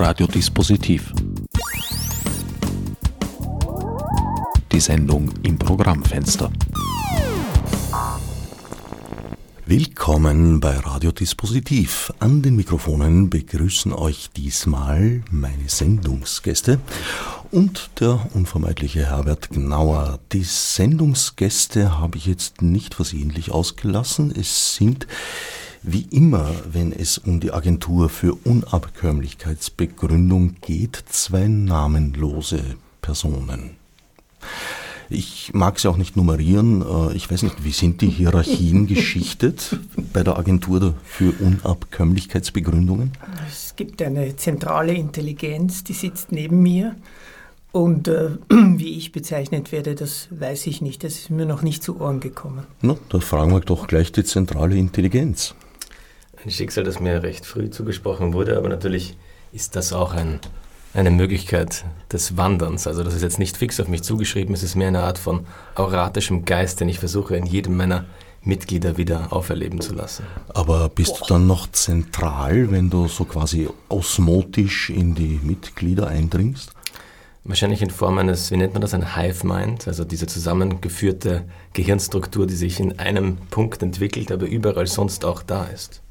Radiodispositiv. Die Sendung im Programmfenster. Willkommen bei Radiodispositiv. An den Mikrofonen begrüßen euch diesmal meine Sendungsgäste und der unvermeidliche Herbert Gnauer. Die Sendungsgäste habe ich jetzt nicht versehentlich ausgelassen. Es sind wie immer, wenn es um die Agentur für Unabkömmlichkeitsbegründung geht, zwei namenlose Personen. Ich mag sie auch nicht nummerieren. Äh, ich weiß nicht, wie sind die Hierarchien geschichtet bei der Agentur für Unabkömmlichkeitsbegründungen? Es gibt eine zentrale Intelligenz, die sitzt neben mir. Und äh, wie ich bezeichnet werde, das weiß ich nicht. Das ist mir noch nicht zu Ohren gekommen. Na, da fragen wir doch gleich die zentrale Intelligenz. Ein Schicksal, das mir recht früh zugesprochen wurde, aber natürlich ist das auch ein, eine Möglichkeit des Wanderns. Also das ist jetzt nicht fix auf mich zugeschrieben, es ist mehr eine Art von auratischem Geist, den ich versuche in jedem meiner Mitglieder wieder auferleben zu lassen. Aber bist du dann noch zentral, wenn du so quasi osmotisch in die Mitglieder eindringst? Wahrscheinlich in Form eines, wie nennt man das, ein Hive Mind, also diese zusammengeführte Gehirnstruktur, die sich in einem Punkt entwickelt, aber überall sonst auch da ist.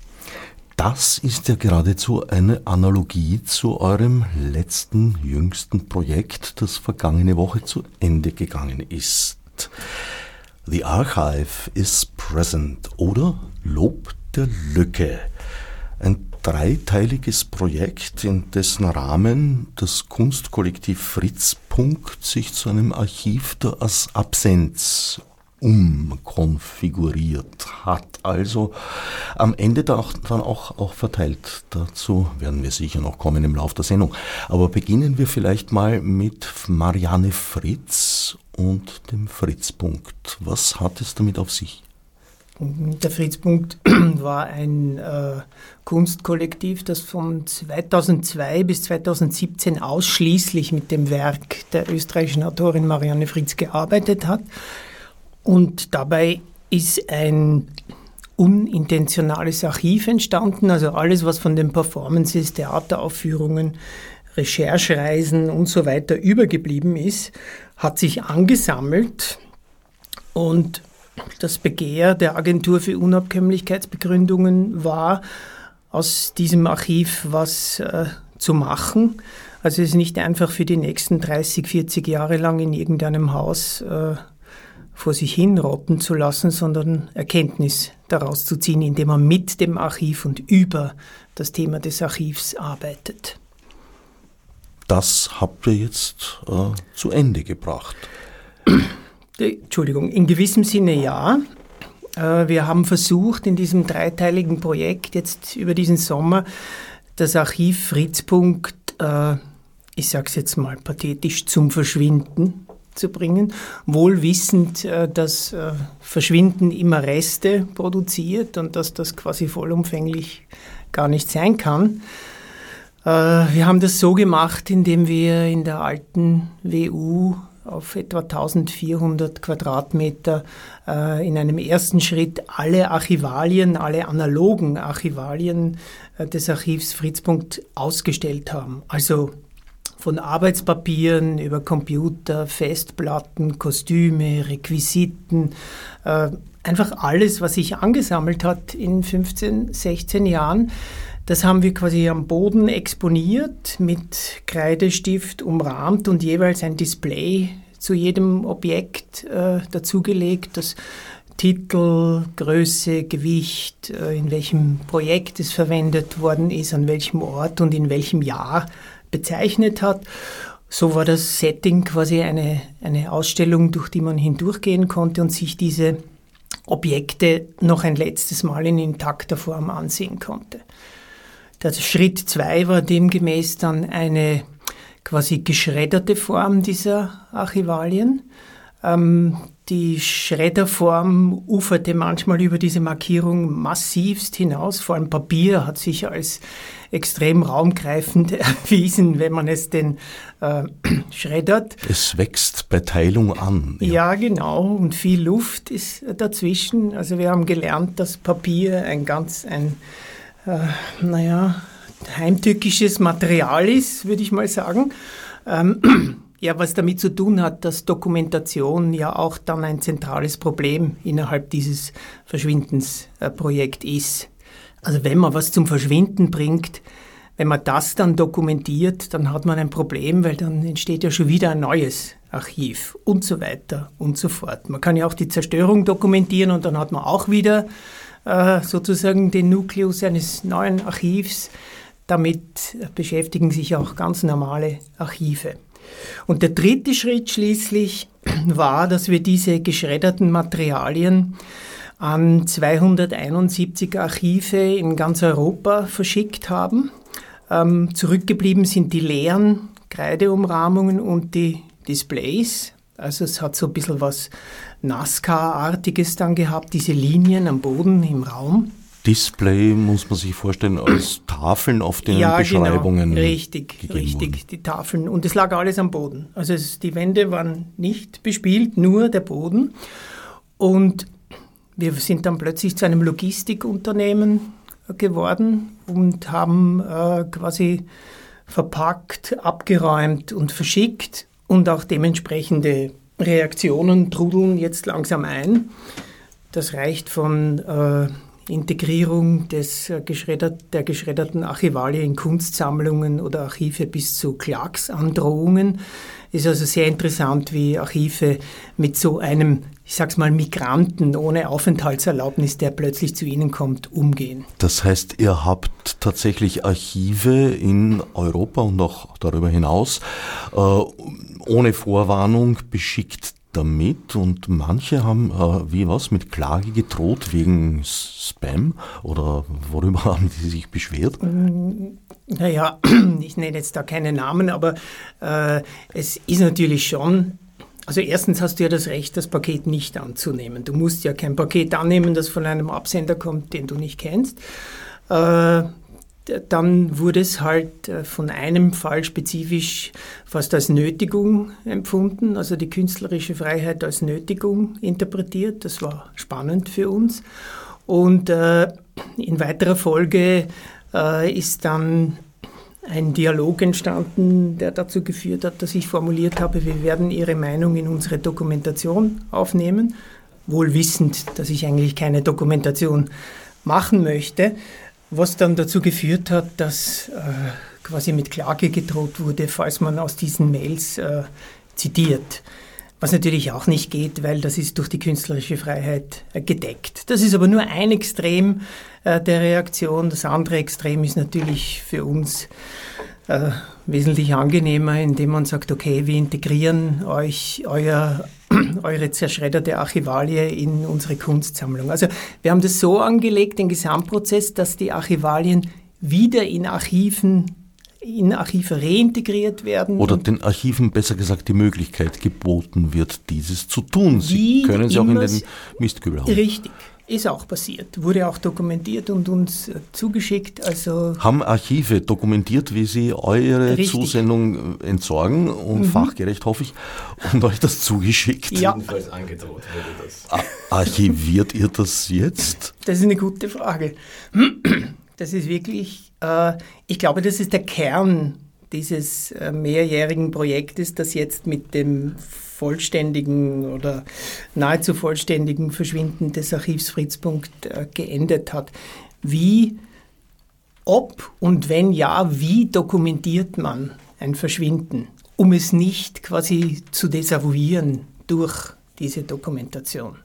Das ist ja geradezu eine Analogie zu eurem letzten, jüngsten Projekt, das vergangene Woche zu Ende gegangen ist. The Archive is Present oder Lob der Lücke. Ein dreiteiliges Projekt, in dessen Rahmen das Kunstkollektiv Fritzpunkt sich zu einem Archiv der Absenz umkonfiguriert hat. Also am Ende dann auch, auch verteilt. Dazu werden wir sicher noch kommen im Laufe der Sendung. Aber beginnen wir vielleicht mal mit Marianne Fritz und dem Fritzpunkt. Was hat es damit auf sich? Der Fritzpunkt war ein äh, Kunstkollektiv, das von 2002 bis 2017 ausschließlich mit dem Werk der österreichischen Autorin Marianne Fritz gearbeitet hat. Und dabei ist ein unintentionales Archiv entstanden, also alles, was von den Performances, Theateraufführungen, Recherchereisen und so weiter übergeblieben ist, hat sich angesammelt und das Begehr der Agentur für Unabkömmlichkeitsbegründungen war, aus diesem Archiv was äh, zu machen. Also es ist nicht einfach für die nächsten 30, 40 Jahre lang in irgendeinem Haus äh, vor sich hin rotten zu lassen, sondern Erkenntnis daraus zu ziehen, indem man mit dem Archiv und über das Thema des Archivs arbeitet. Das habt ihr jetzt äh, zu Ende gebracht. Entschuldigung, in gewissem Sinne ja. Äh, wir haben versucht, in diesem dreiteiligen Projekt jetzt über diesen Sommer das Archiv Fritzpunkt, äh, ich sage es jetzt mal pathetisch, zum Verschwinden zu bringen, wohl wissend, äh, dass äh, Verschwinden immer Reste produziert und dass das quasi vollumfänglich gar nicht sein kann. Äh, wir haben das so gemacht, indem wir in der alten WU auf etwa 1400 Quadratmeter in einem ersten Schritt alle Archivalien, alle analogen Archivalien des Archivs Fritzpunkt ausgestellt haben. Also von Arbeitspapieren über Computer, Festplatten, Kostüme, Requisiten, äh, einfach alles, was sich angesammelt hat in 15, 16 Jahren. Das haben wir quasi am Boden exponiert, mit Kreidestift umrahmt und jeweils ein Display zu jedem Objekt äh, dazugelegt, das Titel, Größe, Gewicht, äh, in welchem Projekt es verwendet worden ist, an welchem Ort und in welchem Jahr bezeichnet hat. So war das Setting quasi eine, eine Ausstellung, durch die man hindurchgehen konnte und sich diese Objekte noch ein letztes Mal in intakter Form ansehen konnte. Der Schritt zwei war demgemäß dann eine quasi geschredderte Form dieser Archivalien. Ähm, die Schredderform uferte manchmal über diese Markierung massivst hinaus. Vor allem Papier hat sich als extrem raumgreifend erwiesen, wenn man es denn äh, schreddert. Es wächst bei Teilung an. Ja. ja, genau. Und viel Luft ist dazwischen. Also wir haben gelernt, dass Papier ein ganz, ein, äh, naja, heimtückisches Material ist, würde ich mal sagen. Ähm, ja, was damit zu tun hat, dass Dokumentation ja auch dann ein zentrales Problem innerhalb dieses Verschwindensprojekt ist. Also wenn man was zum Verschwinden bringt, wenn man das dann dokumentiert, dann hat man ein Problem, weil dann entsteht ja schon wieder ein neues Archiv und so weiter und so fort. Man kann ja auch die Zerstörung dokumentieren und dann hat man auch wieder äh, sozusagen den Nukleus eines neuen Archivs. Damit beschäftigen sich auch ganz normale Archive. Und der dritte Schritt schließlich war, dass wir diese geschredderten Materialien an 271 Archive in ganz Europa verschickt haben. Ähm, zurückgeblieben sind die leeren Kreideumrahmungen und die Displays. Also es hat so ein bisschen was NASCAR-artiges dann gehabt, diese Linien am Boden im Raum. Display muss man sich vorstellen als Tafeln auf den ja, Beschreibungen. Genau. Richtig, richtig, wurden. die Tafeln. Und es lag alles am Boden. Also es, die Wände waren nicht bespielt, nur der Boden. Und wir sind dann plötzlich zu einem Logistikunternehmen geworden und haben äh, quasi verpackt, abgeräumt und verschickt und auch dementsprechende Reaktionen trudeln jetzt langsam ein. Das reicht von äh, Integrierung des, äh, der geschredderten Archivalien in Kunstsammlungen oder Archive bis zu Klagsandrohungen. Ist also sehr interessant, wie Archive mit so einem, ich sag's mal, Migranten ohne Aufenthaltserlaubnis, der plötzlich zu ihnen kommt, umgehen. Das heißt, ihr habt tatsächlich Archive in Europa und auch darüber hinaus äh, ohne Vorwarnung beschickt damit und manche haben, äh, wie was, mit Klage gedroht wegen Spam oder worüber haben die sich beschwert? Mm, naja, ich nenne jetzt da keine Namen, aber äh, es ist natürlich schon also erstens hast du ja das Recht, das Paket nicht anzunehmen. Du musst ja kein Paket annehmen, das von einem Absender kommt, den du nicht kennst. Äh, dann wurde es halt äh, von einem Fall spezifisch fast als Nötigung empfunden, also die künstlerische Freiheit als Nötigung interpretiert. Das war spannend für uns. Und äh, in weiterer Folge äh, ist dann ein Dialog entstanden, der dazu geführt hat, dass ich formuliert habe, wir werden Ihre Meinung in unsere Dokumentation aufnehmen, wohl wissend, dass ich eigentlich keine Dokumentation machen möchte. Was dann dazu geführt hat, dass äh, quasi mit Klage gedroht wurde, falls man aus diesen Mails äh, zitiert. Was natürlich auch nicht geht, weil das ist durch die künstlerische Freiheit äh, gedeckt. Das ist aber nur ein Extrem äh, der Reaktion. Das andere Extrem ist natürlich für uns äh, wesentlich angenehmer, indem man sagt, okay, wir integrieren euch, euer eure zerschredderte Archivalie in unsere Kunstsammlung. Also wir haben das so angelegt, den Gesamtprozess, dass die Archivalien wieder in Archiven in Archive reintegriert werden. Oder den Archiven besser gesagt die Möglichkeit geboten wird, dieses zu tun. Sie können sie auch in den Mistkübel hauen. Richtig. Ist auch passiert, wurde auch dokumentiert und uns äh, zugeschickt. Also Haben Archive dokumentiert, wie sie eure richtig. Zusendung äh, entsorgen und mhm. fachgerecht hoffe ich und euch das zugeschickt? Ja. Jedenfalls angedroht wurde das. Archiviert ihr das jetzt? Das ist eine gute Frage. Das ist wirklich, äh, ich glaube, das ist der Kern dieses äh, mehrjährigen Projektes, das jetzt mit dem vollständigen oder nahezu vollständigen Verschwinden des Archivs Fritzpunkt äh, geendet hat. Wie, ob und wenn ja, wie dokumentiert man ein Verschwinden, um es nicht quasi zu desavouieren durch diese Dokumentation?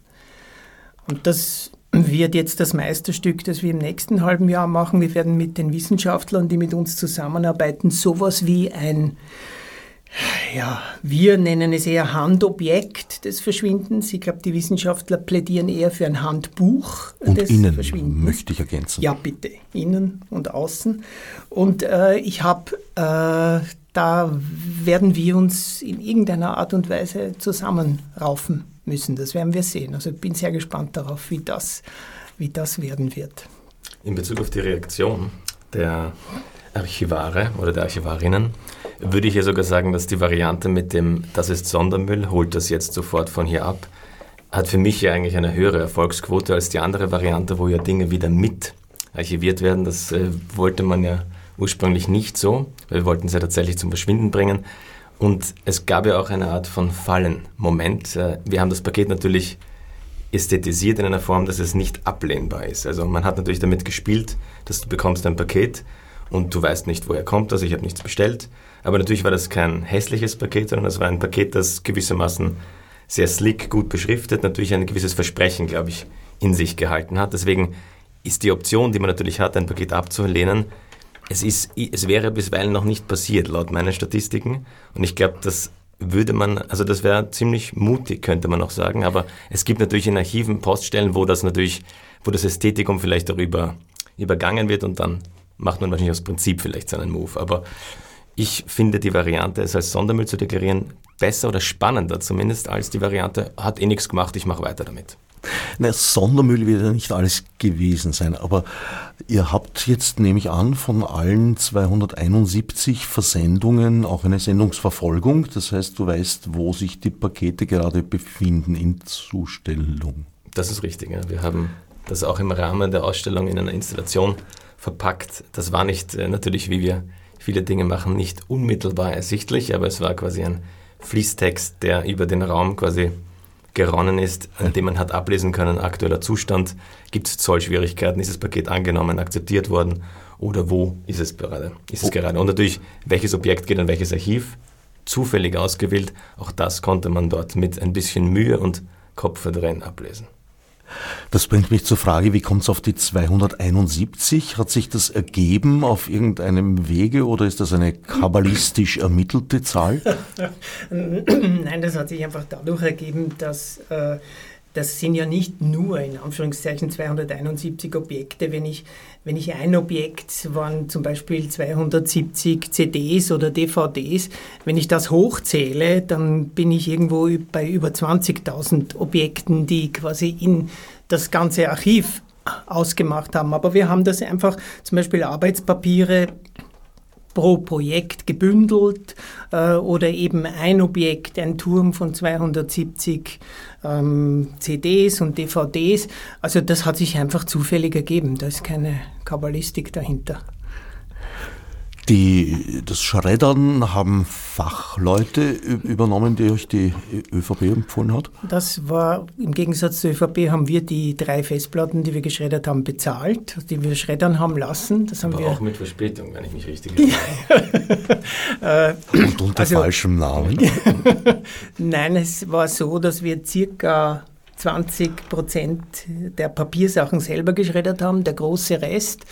Und das wird jetzt das Meisterstück, das wir im nächsten halben Jahr machen. Wir werden mit den Wissenschaftlern, die mit uns zusammenarbeiten, sowas wie ein ja, wir nennen es eher Handobjekt des Verschwindens. Ich glaube, die Wissenschaftler plädieren eher für ein Handbuch und des innen Verschwindens. möchte ich ergänzen. Ja, bitte, innen und außen. Und äh, ich habe, äh, da werden wir uns in irgendeiner Art und Weise zusammenraufen müssen. Das werden wir sehen. Also ich bin sehr gespannt darauf, wie das, wie das werden wird. In Bezug auf die Reaktion der Archivare oder der Archivarinnen würde ich ja sogar sagen, dass die Variante mit dem Das ist Sondermüll, holt das jetzt sofort von hier ab, hat für mich ja eigentlich eine höhere Erfolgsquote als die andere Variante, wo ja Dinge wieder mit archiviert werden. Das äh, wollte man ja ursprünglich nicht so, weil wir wollten es ja tatsächlich zum Verschwinden bringen. Und es gab ja auch eine Art von Fallen-Moment. Äh, wir haben das Paket natürlich ästhetisiert in einer Form, dass es nicht ablehnbar ist. Also man hat natürlich damit gespielt, dass du bekommst ein Paket und du weißt nicht, woher kommt das, ich habe nichts bestellt. Aber natürlich war das kein hässliches Paket, sondern das war ein Paket, das gewissermaßen sehr slick, gut beschriftet, natürlich ein gewisses Versprechen, glaube ich, in sich gehalten hat. Deswegen ist die Option, die man natürlich hat, ein Paket abzulehnen, es, ist, es wäre bisweilen noch nicht passiert, laut meinen Statistiken. Und ich glaube, das würde man, also das wäre ziemlich mutig, könnte man auch sagen. Aber es gibt natürlich in Archiven Poststellen, wo das natürlich, wo das Ästhetikum vielleicht darüber übergangen wird und dann macht man wahrscheinlich aus Prinzip vielleicht seinen Move. Aber ich finde die Variante, es als Sondermüll zu deklarieren, besser oder spannender zumindest als die Variante, hat eh nichts gemacht, ich mache weiter damit. Na, Sondermüll wird ja nicht alles gewesen sein, aber ihr habt jetzt, nehme ich an, von allen 271 Versendungen auch eine Sendungsverfolgung. Das heißt, du weißt, wo sich die Pakete gerade befinden in Zustellung. Das ist richtig. Ja. Wir haben das auch im Rahmen der Ausstellung in einer Installation verpackt. Das war nicht äh, natürlich, wie wir viele Dinge machen, nicht unmittelbar ersichtlich, aber es war quasi ein Fließtext, der über den Raum quasi geronnen ist, an dem man hat ablesen können, aktueller Zustand, gibt es Zollschwierigkeiten, ist das Paket angenommen, akzeptiert worden oder wo ist es gerade? Ist es gerade? Und natürlich, welches Objekt geht an welches Archiv? Zufällig ausgewählt, auch das konnte man dort mit ein bisschen Mühe und Kopfverdrehen ablesen. Das bringt mich zur Frage, wie kommt es auf die 271? Hat sich das ergeben auf irgendeinem Wege oder ist das eine kabbalistisch ermittelte Zahl? Nein, das hat sich einfach dadurch ergeben, dass äh, das sind ja nicht nur in Anführungszeichen 271 Objekte. Wenn ich, wenn ich ein Objekt waren zum Beispiel 270 CDs oder DVDs, wenn ich das hochzähle, dann bin ich irgendwo bei über 20.000 Objekten, die quasi in das ganze Archiv ausgemacht haben. Aber wir haben das einfach zum Beispiel Arbeitspapiere pro Projekt gebündelt äh, oder eben ein Objekt, ein Turm von 270 ähm, CDs und DVDs. Also das hat sich einfach zufällig ergeben. Da ist keine Kabbalistik dahinter. Die, das Schreddern haben Fachleute übernommen, die euch die ÖVP empfohlen hat? Das war, im Gegensatz zur ÖVP haben wir die drei Festplatten, die wir geschreddert haben, bezahlt, die wir schreddern haben lassen. Das haben Aber wir auch mit Verspätung, wenn ich mich richtig erinnere. Äh, Und unter also, falschem Namen? Nein, es war so, dass wir circa 20 Prozent der Papiersachen selber geschreddert haben, der große Rest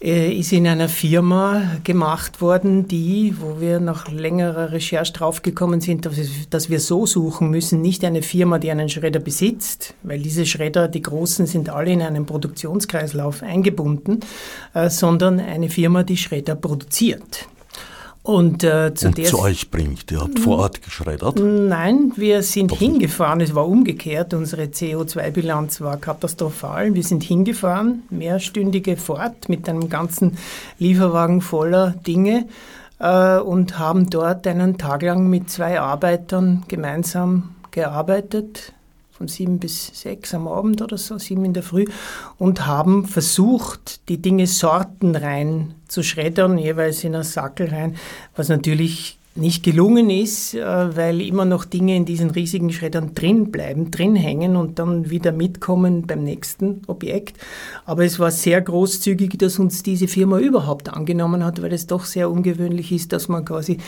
ist in einer Firma gemacht worden, die, wo wir nach längerer Recherche draufgekommen sind, dass, dass wir so suchen müssen, nicht eine Firma, die einen Schredder besitzt, weil diese Schredder, die großen, sind alle in einen Produktionskreislauf eingebunden, äh, sondern eine Firma, die Schredder produziert. Und, äh, zu, und zu euch bringt. Ihr habt vor Ort geschreddert? Nein, wir sind Doch hingefahren. Nicht. Es war umgekehrt. Unsere CO2-Bilanz war katastrophal. Wir sind hingefahren, mehrstündige Fahrt mit einem ganzen Lieferwagen voller Dinge äh, und haben dort einen Tag lang mit zwei Arbeitern gemeinsam gearbeitet von sieben bis sechs am Abend oder so, sieben in der Früh, und haben versucht, die Dinge sortenrein zu schreddern, jeweils in einen Sackel rein, was natürlich nicht gelungen ist, äh, weil immer noch Dinge in diesen riesigen Schreddern drin bleiben, drin hängen und dann wieder mitkommen beim nächsten Objekt. Aber es war sehr großzügig, dass uns diese Firma überhaupt angenommen hat, weil es doch sehr ungewöhnlich ist, dass man quasi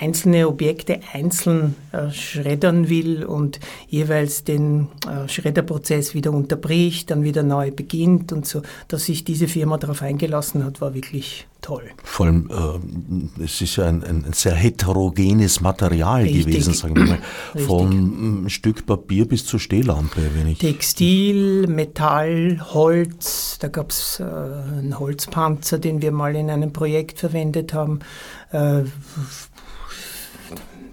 einzelne Objekte einzeln äh, schreddern will und jeweils den äh, Schredderprozess wieder unterbricht, dann wieder neu beginnt und so. Dass sich diese Firma darauf eingelassen hat, war wirklich toll. Vor allem, äh, es ist ja ein, ein, sehr heterogenes Material Richtig. gewesen, sagen wir mal. Von einem Stück Papier bis zur Stehlampe. Wenn ich Textil, Metall, Holz, da gab es äh, einen Holzpanzer, den wir mal in einem Projekt verwendet haben. Äh,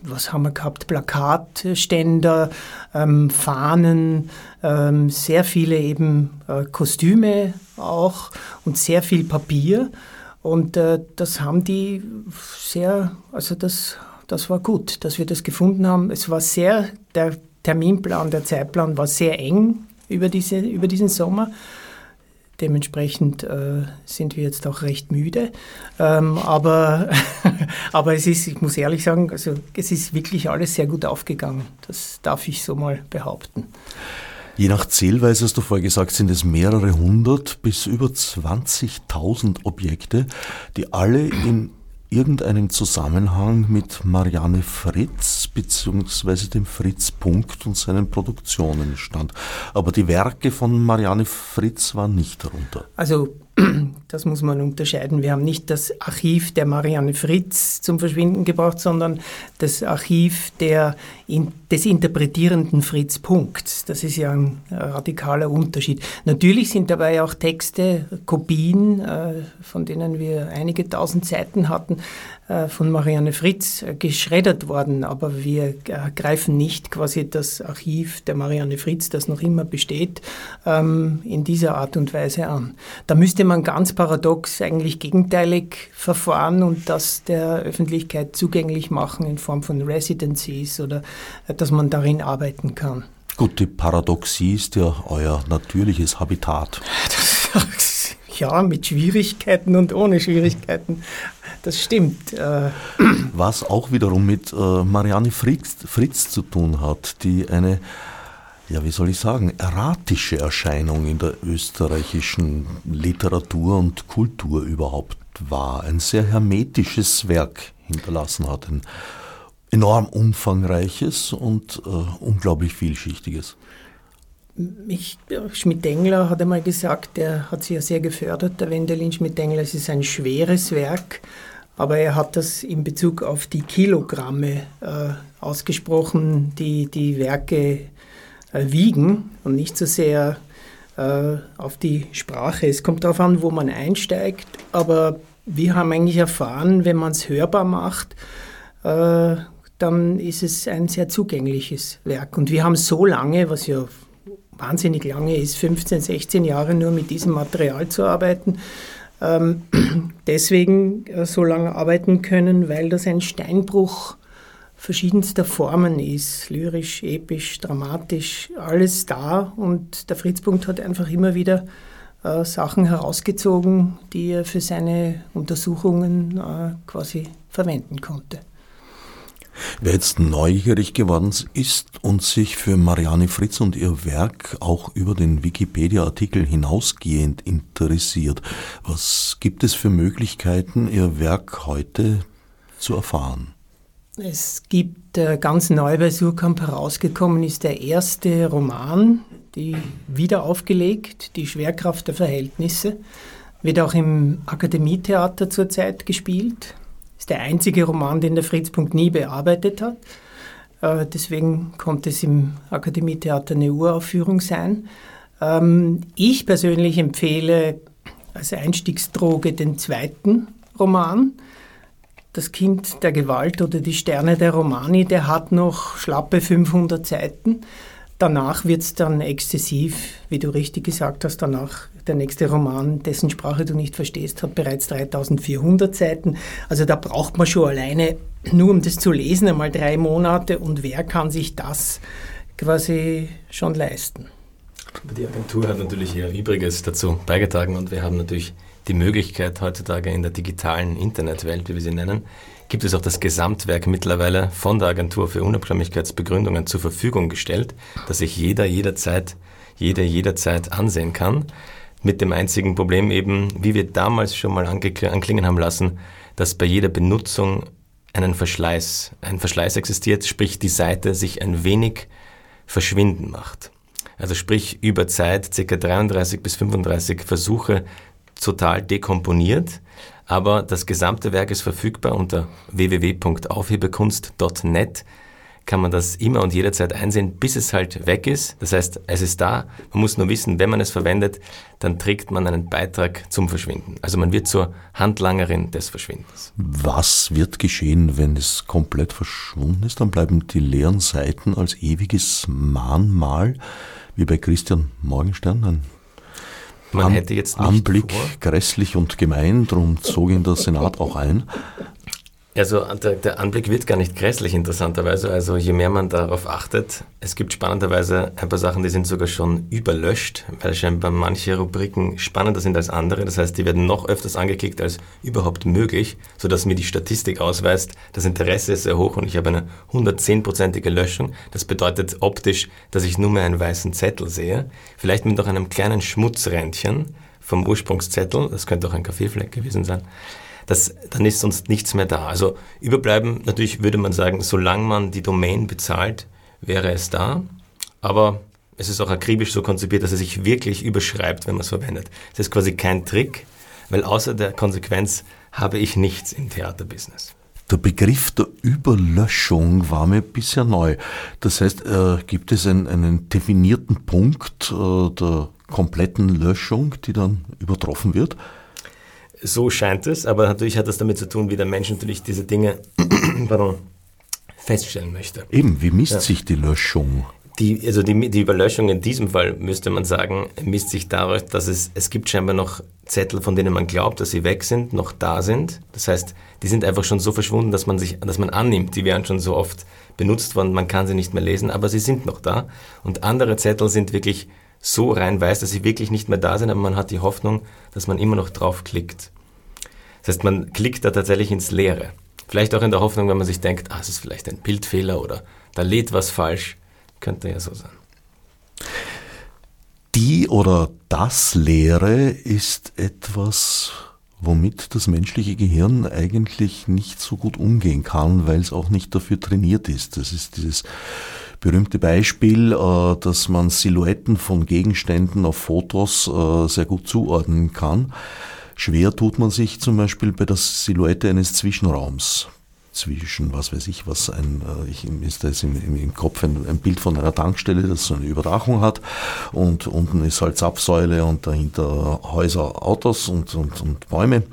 was haben wir gehabt? Plakatständer, ähm, Fahnen, ähm, sehr viele eben äh, Kostüme auch und sehr viel Papier. Und äh, das haben die sehr, also das, das war gut, dass wir das gefunden haben. Es war sehr, der Terminplan, der Zeitplan war sehr eng über, diese, über diesen Sommer. Dementsprechend äh, sind wir jetzt auch recht müde. Ähm, aber, aber es ist, ich muss ehrlich sagen, also es ist wirklich alles sehr gut aufgegangen. Das darf ich so mal behaupten. Je nach Zählweise hast du vorher gesagt, sind es mehrere hundert bis über 20.000 Objekte, die alle in irgendeinem Zusammenhang mit Marianne Fritz bzw. dem Fritz Punkt und seinen Produktionen stand. Aber die Werke von Marianne Fritz waren nicht darunter. Also das muss man unterscheiden. Wir haben nicht das Archiv der Marianne Fritz zum Verschwinden gebracht, sondern das Archiv der, in, des interpretierenden Fritz Punkts. Das ist ja ein radikaler Unterschied. Natürlich sind dabei auch Texte, Kopien, äh, von denen wir einige tausend Seiten hatten, von Marianne Fritz äh, geschreddert worden, aber wir äh, greifen nicht quasi das Archiv der Marianne Fritz, das noch immer besteht, ähm, in dieser Art und Weise an. Da müsste man ganz paradox eigentlich gegenteilig verfahren und das der Öffentlichkeit zugänglich machen in Form von Residencies oder dass man darin arbeiten kann. Gut, die Paradoxie ist ja euer natürliches Habitat. ja, mit Schwierigkeiten und ohne Schwierigkeiten das stimmt. Äh. Was auch wiederum mit äh, Marianne Fritz, Fritz zu tun hat, die eine ja, wie soll ich sagen, erratische Erscheinung in der österreichischen Literatur und Kultur überhaupt war. Ein sehr hermetisches Werk hinterlassen hat. Ein enorm umfangreiches und äh, unglaublich vielschichtiges. Schmidt-Engler hat einmal gesagt, der hat sie ja sehr gefördert, der Wendelin Schmidt-Engler. Es ist ein schweres Werk, aber er hat das in Bezug auf die Kilogramme äh, ausgesprochen, die die Werke äh, wiegen und nicht so sehr äh, auf die Sprache. Es kommt darauf an, wo man einsteigt, aber wir haben eigentlich erfahren, wenn man es hörbar macht, äh, dann ist es ein sehr zugängliches Werk. Und wir haben so lange, was ja wahnsinnig lange ist, 15, 16 Jahre nur mit diesem Material zu arbeiten, ähm, deswegen äh, so lange arbeiten können, weil das ein Steinbruch verschiedenster Formen ist, lyrisch, episch, dramatisch, alles da und der Fritzpunkt hat einfach immer wieder äh, Sachen herausgezogen, die er für seine Untersuchungen äh, quasi verwenden konnte. Wer jetzt neugierig geworden ist und sich für Marianne Fritz und ihr Werk auch über den Wikipedia-Artikel hinausgehend interessiert, was gibt es für Möglichkeiten, ihr Werk heute zu erfahren? Es gibt äh, ganz neu bei Surkamp herausgekommen ist der erste Roman, die wieder aufgelegt, die Schwerkraft der Verhältnisse, wird auch im Akademietheater zurzeit gespielt ist der einzige Roman, den der Fritzpunkt nie bearbeitet hat. Äh, deswegen konnte es im Akademietheater eine Uraufführung sein. Ähm, ich persönlich empfehle als Einstiegsdroge den zweiten Roman. Das Kind der Gewalt oder die Sterne der Romani, der hat noch schlappe 500 Seiten. Danach wird es dann exzessiv, wie du richtig gesagt hast, danach der nächste Roman, dessen Sprache du nicht verstehst, hat bereits 3400 Seiten. Also da braucht man schon alleine, nur um das zu lesen, einmal drei Monate. Und wer kann sich das quasi schon leisten? Die Agentur hat natürlich ihr Übriges dazu beigetragen und wir haben natürlich die Möglichkeit heutzutage in der digitalen Internetwelt, wie wir sie nennen, gibt es auch das Gesamtwerk mittlerweile von der Agentur für Unabhängigkeitsbegründungen zur Verfügung gestellt, dass sich jeder jederzeit, jeder jederzeit ansehen kann. Mit dem einzigen Problem eben, wie wir damals schon mal anklingen haben lassen, dass bei jeder Benutzung einen Verschleiß, ein Verschleiß existiert, sprich die Seite sich ein wenig verschwinden macht. Also sprich über Zeit, ca. 33 bis 35 Versuche total dekomponiert, aber das gesamte Werk ist verfügbar unter www.aufhebekunst.net kann man das immer und jederzeit einsehen, bis es halt weg ist. Das heißt, es ist da. Man muss nur wissen, wenn man es verwendet, dann trägt man einen Beitrag zum Verschwinden. Also man wird zur Handlangerin des Verschwindens. Was wird geschehen, wenn es komplett verschwunden ist? Dann bleiben die leeren Seiten als ewiges Mahnmal, wie bei Christian Morgenstern, ein man An hätte jetzt Anblick vor. grässlich und gemein, darum zog ihn der Senat auch ein. Also der, Anblick wird gar nicht grässlich interessanterweise. Also je mehr man darauf achtet, es gibt spannenderweise ein paar Sachen, die sind sogar schon überlöscht, weil scheinbar manche Rubriken spannender sind als andere. Das heißt, die werden noch öfters angeklickt als überhaupt möglich, sodass mir die Statistik ausweist, das Interesse ist sehr hoch und ich habe eine 110-prozentige Löschung. Das bedeutet optisch, dass ich nur mehr einen weißen Zettel sehe, vielleicht mit noch einem kleinen Schmutzrändchen vom Ursprungszettel, das könnte auch ein Kaffeefleck gewesen sein das, dann ist sonst nichts mehr da. Also überbleiben, natürlich würde man sagen, solange man die Domain bezahlt, wäre es da. Aber es ist auch akribisch so konzipiert, dass es sich wirklich überschreibt, wenn man es verwendet. Das ist quasi kein Trick, weil außer der Konsequenz habe ich nichts im Theaterbusiness. Der Begriff der Überlöschung war mir bisher neu. Das heißt, äh, gibt es einen, einen definierten Punkt äh, der kompletten Löschung, die dann übertroffen wird? So scheint es, aber natürlich hat das damit zu tun, wie der Mensch natürlich diese Dinge pardon, feststellen möchte. Eben, wie misst ja. sich die Löschung? Die, also die, die Überlöschung in diesem Fall, müsste man sagen, misst sich dadurch, dass es, es gibt scheinbar noch Zettel, von denen man glaubt, dass sie weg sind, noch da sind. Das heißt, die sind einfach schon so verschwunden, dass man sich, dass man annimmt, die wären schon so oft benutzt worden, man kann sie nicht mehr lesen, aber sie sind noch da. Und andere Zettel sind wirklich so rein weiß, dass sie wirklich nicht mehr da sind, aber man hat die Hoffnung, dass man immer noch draufklickt. Das heißt, man klickt da tatsächlich ins Leere. Vielleicht auch in der Hoffnung, wenn man sich denkt, ah, es ist vielleicht ein Bildfehler oder da lädt was falsch. Könnte ja so sein. Die oder das Leere ist etwas, womit das menschliche Gehirn eigentlich nicht so gut umgehen kann, weil es auch nicht dafür trainiert ist. Das ist dieses berühmte Beispiel, äh, dass man Silhouetten von Gegenständen auf Fotos äh, sehr gut zuordnen kann. Schwer tut man sich zum Beispiel bei der Silhouette eines Zwischenraums zwischen, was weiß ich, was ein, äh, ich, ist da jetzt im, im, Kopf ein, ein, Bild von einer Tankstelle, das so eine Überdachung hat und unten ist halt Zapfsäule und dahinter Häuser, Autos und, und, und Bäume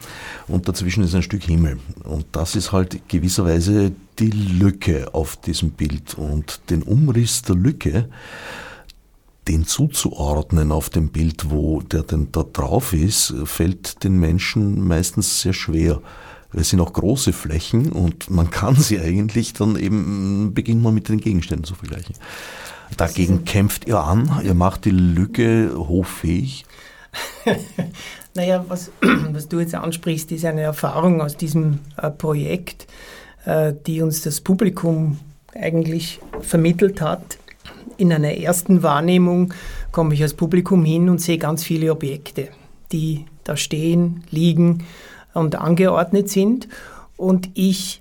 und dazwischen ist ein Stück Himmel. Und das ist halt gewisserweise die Lücke auf diesem Bild und den Umriss der Lücke, den zuzuordnen auf dem Bild, wo der denn da drauf ist, fällt den Menschen meistens sehr schwer. Es sind auch große Flächen und man kann sie eigentlich dann eben, beginnt man mit den Gegenständen zu vergleichen. Dagegen kämpft ihr an, ihr macht die Lücke hochfähig. naja, was, was du jetzt ansprichst, ist eine Erfahrung aus diesem äh, Projekt, äh, die uns das Publikum eigentlich vermittelt hat. In einer ersten Wahrnehmung komme ich als Publikum hin und sehe ganz viele Objekte, die da stehen, liegen und angeordnet sind. Und ich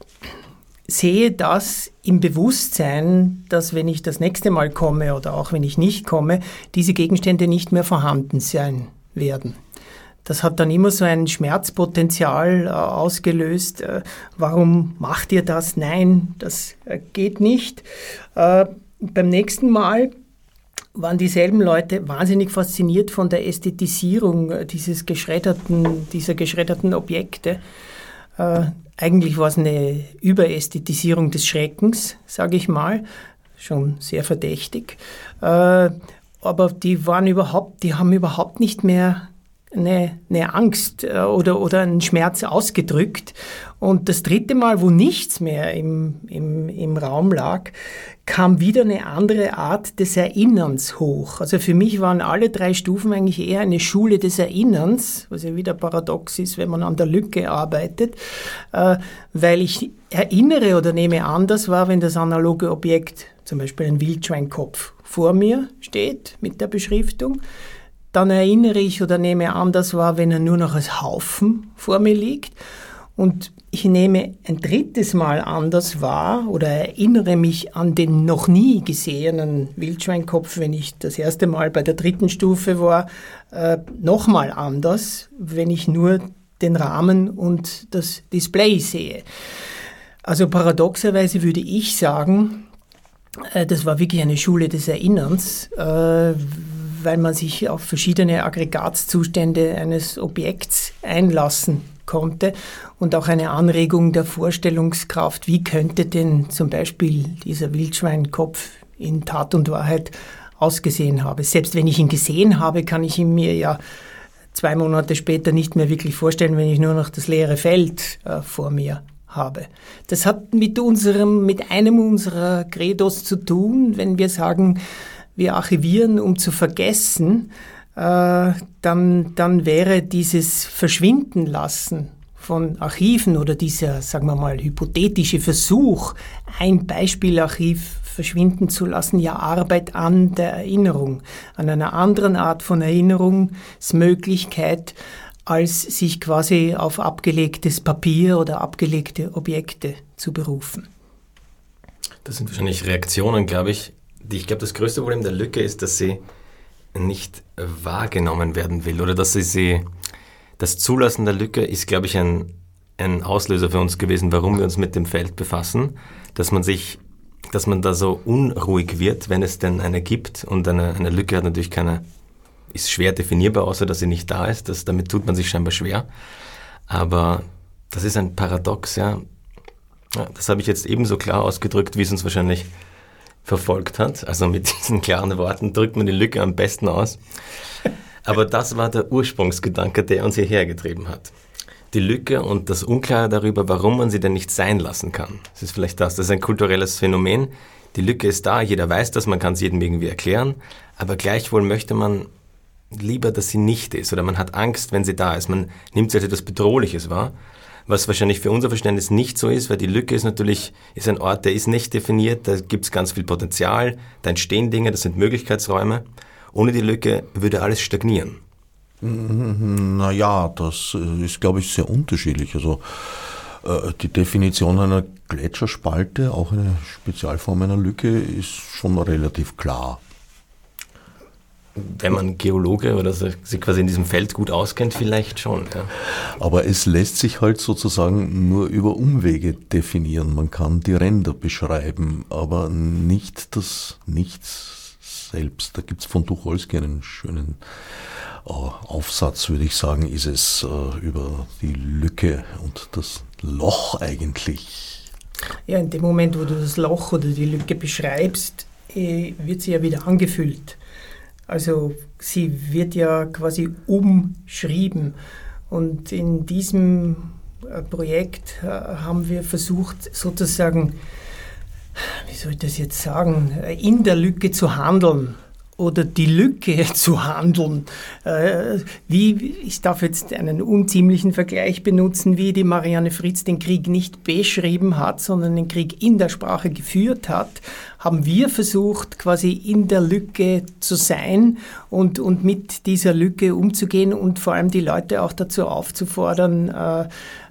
sehe das im Bewusstsein, dass wenn ich das nächste Mal komme oder auch wenn ich nicht komme, diese Gegenstände nicht mehr vorhanden sein werden. Das hat dann immer so ein Schmerzpotenzial äh, ausgelöst. Äh, warum macht ihr das? Nein, das äh, geht nicht. Beim nächsten Mal waren dieselben Leute wahnsinnig fasziniert von der Ästhetisierung dieses geschredderten, dieser geschredderten Objekte. Äh, eigentlich war es eine Überästhetisierung des Schreckens, sage ich mal, schon sehr verdächtig. Äh, aber die waren überhaupt, die haben überhaupt nicht mehr eine, eine Angst äh, oder, oder einen Schmerz ausgedrückt. Und das dritte Mal, wo nichts mehr im, im, im Raum lag, kam wieder eine andere Art des Erinnerns hoch. Also für mich waren alle drei Stufen eigentlich eher eine Schule des Erinnerns, was ja wieder paradox ist, wenn man an der Lücke arbeitet, äh, weil ich erinnere oder nehme an, das war, wenn das analoge Objekt, zum Beispiel ein Wildschweinkopf, vor mir steht mit der Beschriftung dann erinnere ich oder nehme an, das war, wenn er nur noch als Haufen vor mir liegt. Und ich nehme ein drittes Mal anders wahr oder erinnere mich an den noch nie gesehenen Wildschweinkopf, wenn ich das erste Mal bei der dritten Stufe war, äh, nochmal anders, wenn ich nur den Rahmen und das Display sehe. Also paradoxerweise würde ich sagen, äh, das war wirklich eine Schule des Erinnerns, äh, weil man sich auf verschiedene Aggregatzustände eines Objekts einlassen konnte und auch eine Anregung der Vorstellungskraft, wie könnte denn zum Beispiel dieser Wildschweinkopf in Tat und Wahrheit ausgesehen habe. Selbst wenn ich ihn gesehen habe, kann ich ihn mir ja zwei Monate später nicht mehr wirklich vorstellen, wenn ich nur noch das leere Feld äh, vor mir habe. Das hat mit unserem, mit einem unserer Credos zu tun, wenn wir sagen, wir archivieren, um zu vergessen, äh, dann, dann wäre dieses Verschwinden lassen von Archiven oder dieser, sagen wir mal, hypothetische Versuch, ein Beispielarchiv verschwinden zu lassen, ja Arbeit an der Erinnerung, an einer anderen Art von Erinnerungsmöglichkeit, als sich quasi auf abgelegtes Papier oder abgelegte Objekte zu berufen. Das sind wahrscheinlich Reaktionen, glaube ich. Ich glaube, das größte Problem der Lücke ist, dass sie nicht wahrgenommen werden will oder dass sie sie, das Zulassen der Lücke ist, glaube ich, ein, ein Auslöser für uns gewesen, warum wir uns mit dem Feld befassen, dass man sich, dass man da so unruhig wird, wenn es denn eine gibt und eine, eine Lücke hat natürlich keine, ist schwer definierbar, außer dass sie nicht da ist, das, damit tut man sich scheinbar schwer, aber das ist ein Paradox, ja das habe ich jetzt ebenso klar ausgedrückt, wie es uns wahrscheinlich verfolgt hat. Also mit diesen klaren Worten drückt man die Lücke am besten aus. Aber das war der Ursprungsgedanke, der uns hierher getrieben hat. Die Lücke und das Unklare darüber, warum man sie denn nicht sein lassen kann. Das ist vielleicht das. Das ist ein kulturelles Phänomen. Die Lücke ist da, jeder weiß das, man kann es jedem irgendwie erklären, aber gleichwohl möchte man lieber, dass sie nicht ist oder man hat Angst, wenn sie da ist. Man nimmt sie als etwas Bedrohliches wahr was wahrscheinlich für unser Verständnis nicht so ist, weil die Lücke ist natürlich ist ein Ort, der ist nicht definiert, da gibt es ganz viel Potenzial, da entstehen Dinge, das sind Möglichkeitsräume. Ohne die Lücke würde alles stagnieren. Naja, das äh, ist, glaube ich, sehr unterschiedlich. Also äh, die Definition einer Gletscherspalte, auch eine Spezialform einer Lücke, ist schon relativ klar wenn man Geologe oder sich quasi in diesem Feld gut auskennt, vielleicht schon. Ja. Aber es lässt sich halt sozusagen nur über Umwege definieren. Man kann die Ränder beschreiben, aber nicht das Nichts selbst. Da gibt es von Tucholsky einen schönen äh, Aufsatz, würde ich sagen, ist es äh, über die Lücke und das Loch eigentlich. Ja, in dem Moment, wo du das Loch oder die Lücke beschreibst, äh, wird sie ja wieder angefüllt. Also sie wird ja quasi umschrieben. Und in diesem äh, Projekt äh, haben wir versucht, sozusagen, wie soll ich das jetzt sagen, in der Lücke zu handeln oder die Lücke zu handeln. Äh, wie, ich darf jetzt einen unziemlichen Vergleich benutzen, wie die Marianne Fritz den Krieg nicht beschrieben hat, sondern den Krieg in der Sprache geführt hat, haben wir versucht, quasi in der Lücke zu sein und, und mit dieser Lücke umzugehen und vor allem die Leute auch dazu aufzufordern, äh,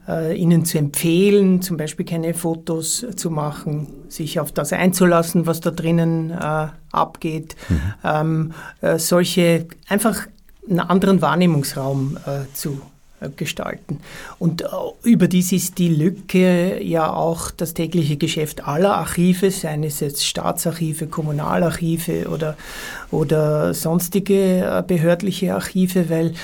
äh, ihnen zu empfehlen, zum Beispiel keine Fotos zu machen, sich auf das einzulassen, was da drinnen äh, abgeht, mhm. ähm, äh, solche einfach einen anderen Wahrnehmungsraum äh, zu äh, gestalten. Und äh, überdies ist die Lücke ja auch das tägliche Geschäft aller Archive, seien es jetzt Staatsarchive, Kommunalarchive oder, oder sonstige behördliche Archive, weil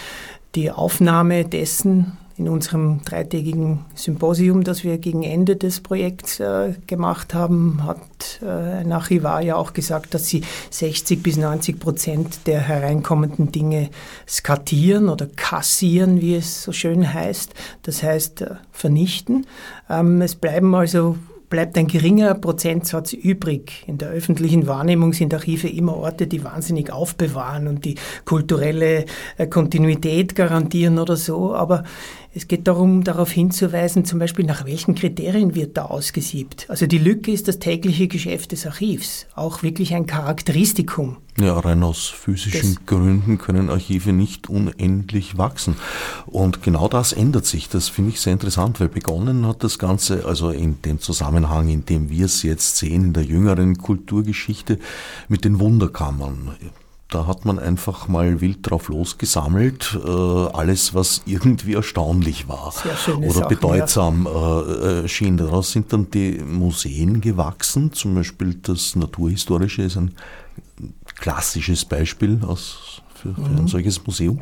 die Aufnahme dessen, in unserem dreitägigen Symposium, das wir gegen Ende des Projekts äh, gemacht haben, hat äh, ein Archivar ja auch gesagt, dass sie 60 bis 90 Prozent der hereinkommenden Dinge skatieren oder kassieren, wie es so schön heißt. Das heißt äh, vernichten. Ähm, es bleiben also bleibt ein geringer Prozentsatz übrig. In der öffentlichen Wahrnehmung sind Archive immer Orte, die wahnsinnig aufbewahren und die kulturelle äh, Kontinuität garantieren oder so. Aber es geht darum, darauf hinzuweisen, zum Beispiel nach welchen Kriterien wird da ausgesiebt. Also die Lücke ist das tägliche Geschäft des Archivs, auch wirklich ein Charakteristikum. Ja, rein aus physischen das Gründen können Archive nicht unendlich wachsen. Und genau das ändert sich. Das finde ich sehr interessant, weil begonnen hat das Ganze, also in dem Zusammenhang, in dem wir es jetzt sehen, in der jüngeren Kulturgeschichte, mit den Wunderkammern. Da hat man einfach mal wild drauf losgesammelt, äh, alles, was irgendwie erstaunlich war oder Sachen, bedeutsam ja. äh, äh schien. Daraus sind dann die Museen gewachsen, zum Beispiel das Naturhistorische ist ein klassisches Beispiel aus, für, für mhm. ein solches Museum.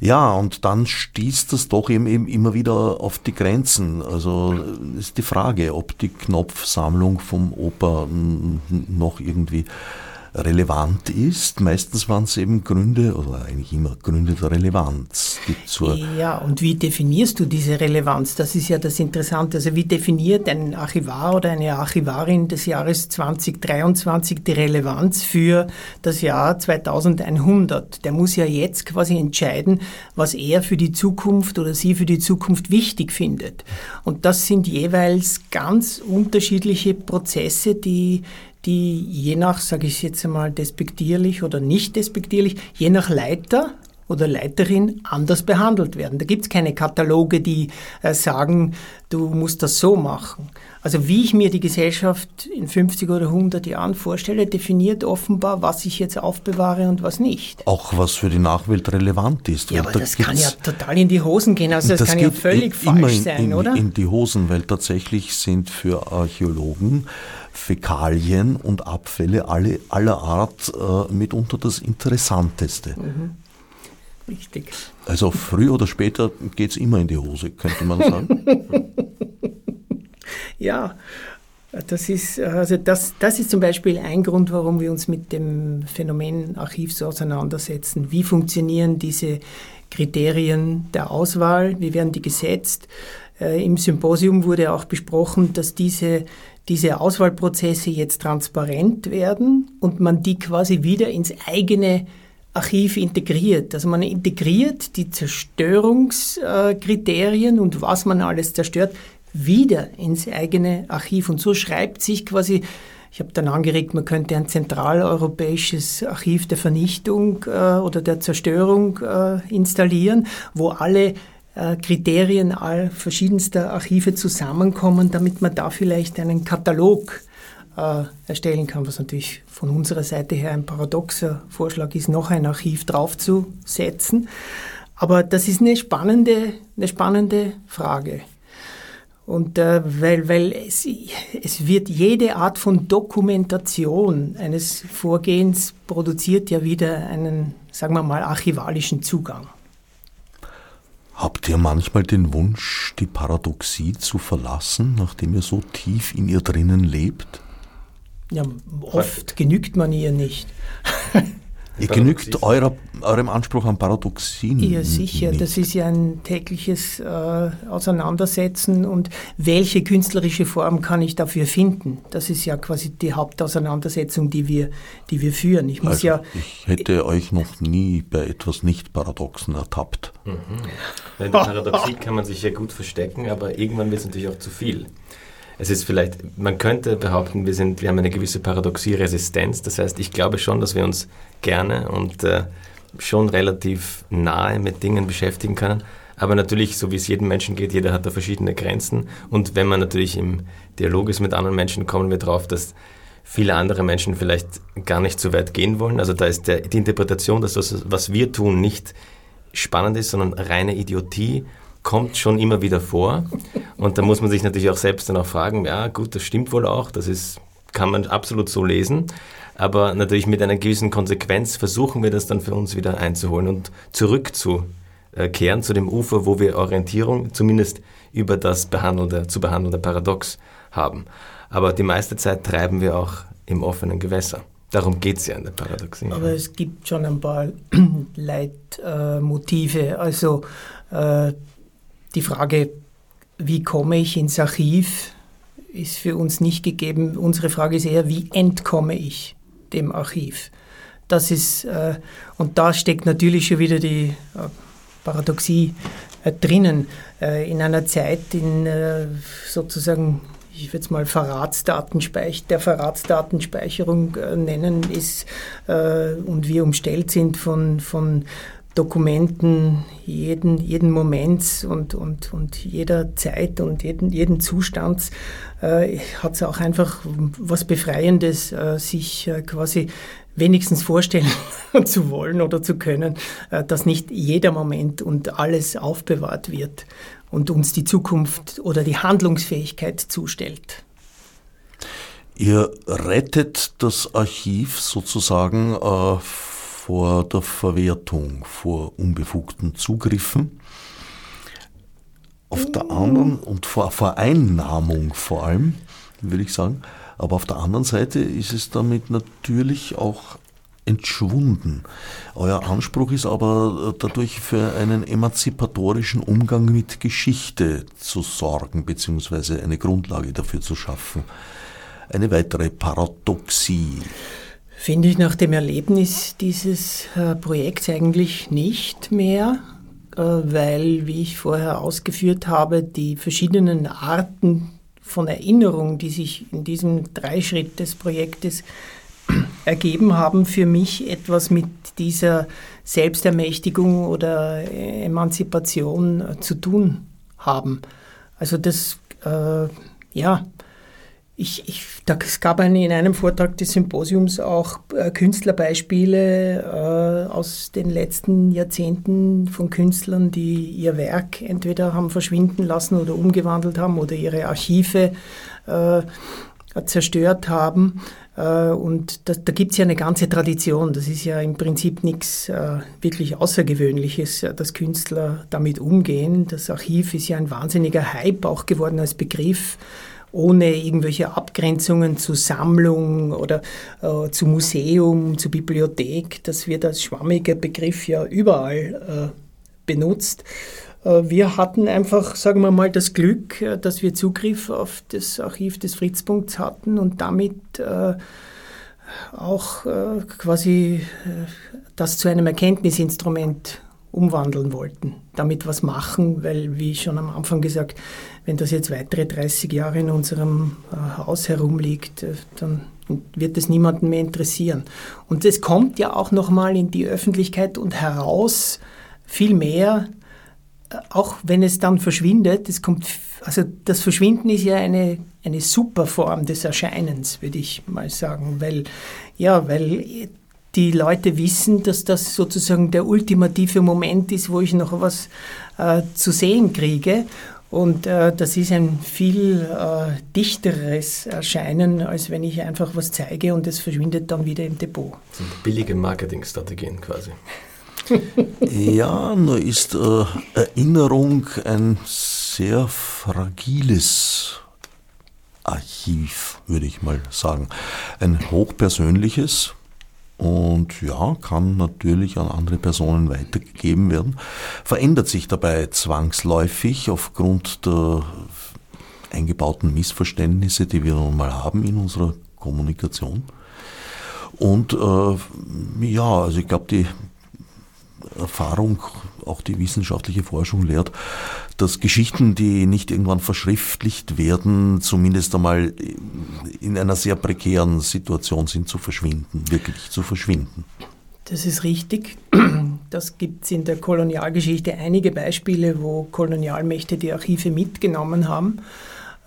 Ja, und dann stieß das doch eben, eben immer wieder auf die Grenzen. Also ist die Frage, ob die Knopfsammlung vom Oper noch irgendwie relevant ist. Meistens waren es eben Gründe oder eigentlich immer Gründe der Relevanz. Ja, und wie definierst du diese Relevanz? Das ist ja das Interessante. Also wie definiert ein Archivar oder eine Archivarin des Jahres 2023 die Relevanz für das Jahr 2100? Der muss ja jetzt quasi entscheiden, was er für die Zukunft oder sie für die Zukunft wichtig findet. Und das sind jeweils ganz unterschiedliche Prozesse, die die je nach, sage ich jetzt einmal, despektierlich oder nicht despektierlich, je nach Leiter oder Leiterin anders behandelt werden. Da gibt es keine Kataloge, die äh, sagen, du musst das so machen. Also wie ich mir die Gesellschaft in 50 oder 100 Jahren vorstelle, definiert offenbar, was ich jetzt aufbewahre und was nicht. Auch was für die Nachwelt relevant ist. Ja, aber da das kann ja total in die Hosen gehen. Also das, das kann ja völlig falsch in, sein, in, oder? In die Hosen, weil tatsächlich sind für Archäologen Fäkalien und Abfälle alle, aller Art äh, mitunter das Interessanteste. Mhm. Richtig. Also früher oder später geht es immer in die Hose, könnte man sagen. ja, das ist, also das, das ist zum Beispiel ein Grund, warum wir uns mit dem Phänomen Archiv so auseinandersetzen. Wie funktionieren diese Kriterien der Auswahl? Wie werden die gesetzt? Äh, Im Symposium wurde auch besprochen, dass diese diese Auswahlprozesse jetzt transparent werden und man die quasi wieder ins eigene Archiv integriert. Also man integriert die Zerstörungskriterien und was man alles zerstört wieder ins eigene Archiv. Und so schreibt sich quasi, ich habe dann angeregt, man könnte ein zentraleuropäisches Archiv der Vernichtung äh, oder der Zerstörung äh, installieren, wo alle äh, Kriterien all verschiedenster Archive zusammenkommen, damit man da vielleicht einen Katalog erstellen kann, was natürlich von unserer Seite her ein paradoxer Vorschlag ist, noch ein Archiv draufzusetzen. Aber das ist eine spannende, eine spannende Frage. Und äh, weil, weil es, es wird jede Art von Dokumentation eines Vorgehens produziert ja wieder einen, sagen wir mal, archivalischen Zugang. Habt ihr manchmal den Wunsch, die Paradoxie zu verlassen, nachdem ihr so tief in ihr drinnen lebt? Ja, oft genügt man ihr nicht. Ihr genügt eurer, eurem Anspruch an Paradoxien. Ja, sicher. Nicht. Das ist ja ein tägliches äh, Auseinandersetzen und welche künstlerische Form kann ich dafür finden? Das ist ja quasi die Hauptauseinandersetzung, die wir, die wir führen. Ich, muss also, ja, ich hätte euch noch nie bei etwas Nicht-Paradoxen ertappt. Mhm. Paradoxie kann man sich ja gut verstecken, aber irgendwann wird es natürlich auch zu viel es ist vielleicht, man könnte behaupten, wir, sind, wir haben eine gewisse Paradoxie-Resistenz. Das heißt, ich glaube schon, dass wir uns gerne und äh, schon relativ nahe mit Dingen beschäftigen können. Aber natürlich, so wie es jedem Menschen geht, jeder hat da verschiedene Grenzen. Und wenn man natürlich im Dialog ist mit anderen Menschen, kommen wir darauf, dass viele andere Menschen vielleicht gar nicht so weit gehen wollen. Also da ist der, die Interpretation, dass das, was wir tun, nicht spannend ist, sondern reine Idiotie kommt schon immer wieder vor. Und da muss man sich natürlich auch selbst dann auch fragen, ja gut, das stimmt wohl auch, das ist, kann man absolut so lesen. Aber natürlich mit einer gewissen Konsequenz versuchen wir das dann für uns wieder einzuholen und zurückzukehren zu dem Ufer, wo wir Orientierung zumindest über das behandelnde, zu behandelnde Paradox haben. Aber die meiste Zeit treiben wir auch im offenen Gewässer. Darum geht es ja in der Paradoxie. Aber es gibt schon ein paar Leitmotive. also äh, die Frage, wie komme ich ins Archiv, ist für uns nicht gegeben. Unsere Frage ist eher, wie entkomme ich dem Archiv? Das ist, äh, und da steckt natürlich schon wieder die äh, Paradoxie äh, drinnen. Äh, in einer Zeit, in äh, sozusagen ich würde es mal Verratsdatenspeicher, der Verratsdatenspeicherung äh, nennen ist und wir umstellt sind von, von Dokumenten jeden, jeden Moments und, und, und jeder Zeit und jeden, jeden Zustands äh, hat es auch einfach was Befreiendes, äh, sich äh, quasi wenigstens vorstellen zu wollen oder zu können, äh, dass nicht jeder Moment und alles aufbewahrt wird und uns die Zukunft oder die Handlungsfähigkeit zustellt. Ihr rettet das Archiv sozusagen äh, vor der Verwertung, vor unbefugten Zugriffen. Auf der anderen und vor Vereinnahmung vor allem, würde ich sagen. Aber auf der anderen Seite ist es damit natürlich auch entschwunden. Euer Anspruch ist aber dadurch für einen emanzipatorischen Umgang mit Geschichte zu sorgen, beziehungsweise eine Grundlage dafür zu schaffen. Eine weitere Paradoxie. Finde ich nach dem Erlebnis dieses äh, Projekts eigentlich nicht mehr, äh, weil, wie ich vorher ausgeführt habe, die verschiedenen Arten von Erinnerung, die sich in diesem Dreischritt des Projektes ergeben haben, für mich etwas mit dieser Selbstermächtigung oder Emanzipation äh, zu tun haben. Also das, äh, ja, ich, ich, da, es gab eine, in einem Vortrag des Symposiums auch äh, Künstlerbeispiele äh, aus den letzten Jahrzehnten von Künstlern, die ihr Werk entweder haben verschwinden lassen oder umgewandelt haben oder ihre Archive äh, zerstört haben. Äh, und da, da gibt es ja eine ganze Tradition. Das ist ja im Prinzip nichts äh, wirklich Außergewöhnliches, dass Künstler damit umgehen. Das Archiv ist ja ein wahnsinniger Hype auch geworden als Begriff ohne irgendwelche Abgrenzungen zu Sammlung oder äh, zu Museum, zu Bibliothek. Das wird als schwammiger Begriff ja überall äh, benutzt. Äh, wir hatten einfach, sagen wir mal, das Glück, äh, dass wir Zugriff auf das Archiv des Fritzpunkts hatten und damit äh, auch quasi das zu einem Erkenntnisinstrument umwandeln wollten, damit was machen, weil, wie schon am Anfang gesagt, wenn das jetzt weitere 30 Jahre in unserem Haus herumliegt, dann wird es niemanden mehr interessieren. Und es kommt ja auch nochmal in die Öffentlichkeit und heraus viel mehr auch wenn es dann verschwindet, es kommt, also das Verschwinden ist ja eine, eine super Form des Erscheinens, würde ich mal sagen, weil, ja, weil die Leute wissen, dass das sozusagen der ultimative Moment ist, wo ich noch was äh, zu sehen kriege. Und äh, das ist ein viel äh, dichteres Erscheinen, als wenn ich einfach was zeige und es verschwindet dann wieder im Depot. Das sind billige Marketingstrategien quasi ja, nur ist äh, Erinnerung ein sehr fragiles Archiv, würde ich mal sagen. Ein hochpersönliches und ja, kann natürlich an andere Personen weitergegeben werden. Verändert sich dabei zwangsläufig aufgrund der eingebauten Missverständnisse, die wir nun mal haben in unserer Kommunikation. Und äh, ja, also ich glaube, die Erfahrung, auch die wissenschaftliche Forschung lehrt, dass Geschichten, die nicht irgendwann verschriftlicht werden, zumindest einmal in einer sehr prekären Situation sind zu verschwinden, wirklich zu verschwinden. Das ist richtig. Das gibt es in der Kolonialgeschichte einige Beispiele, wo Kolonialmächte die Archive mitgenommen haben.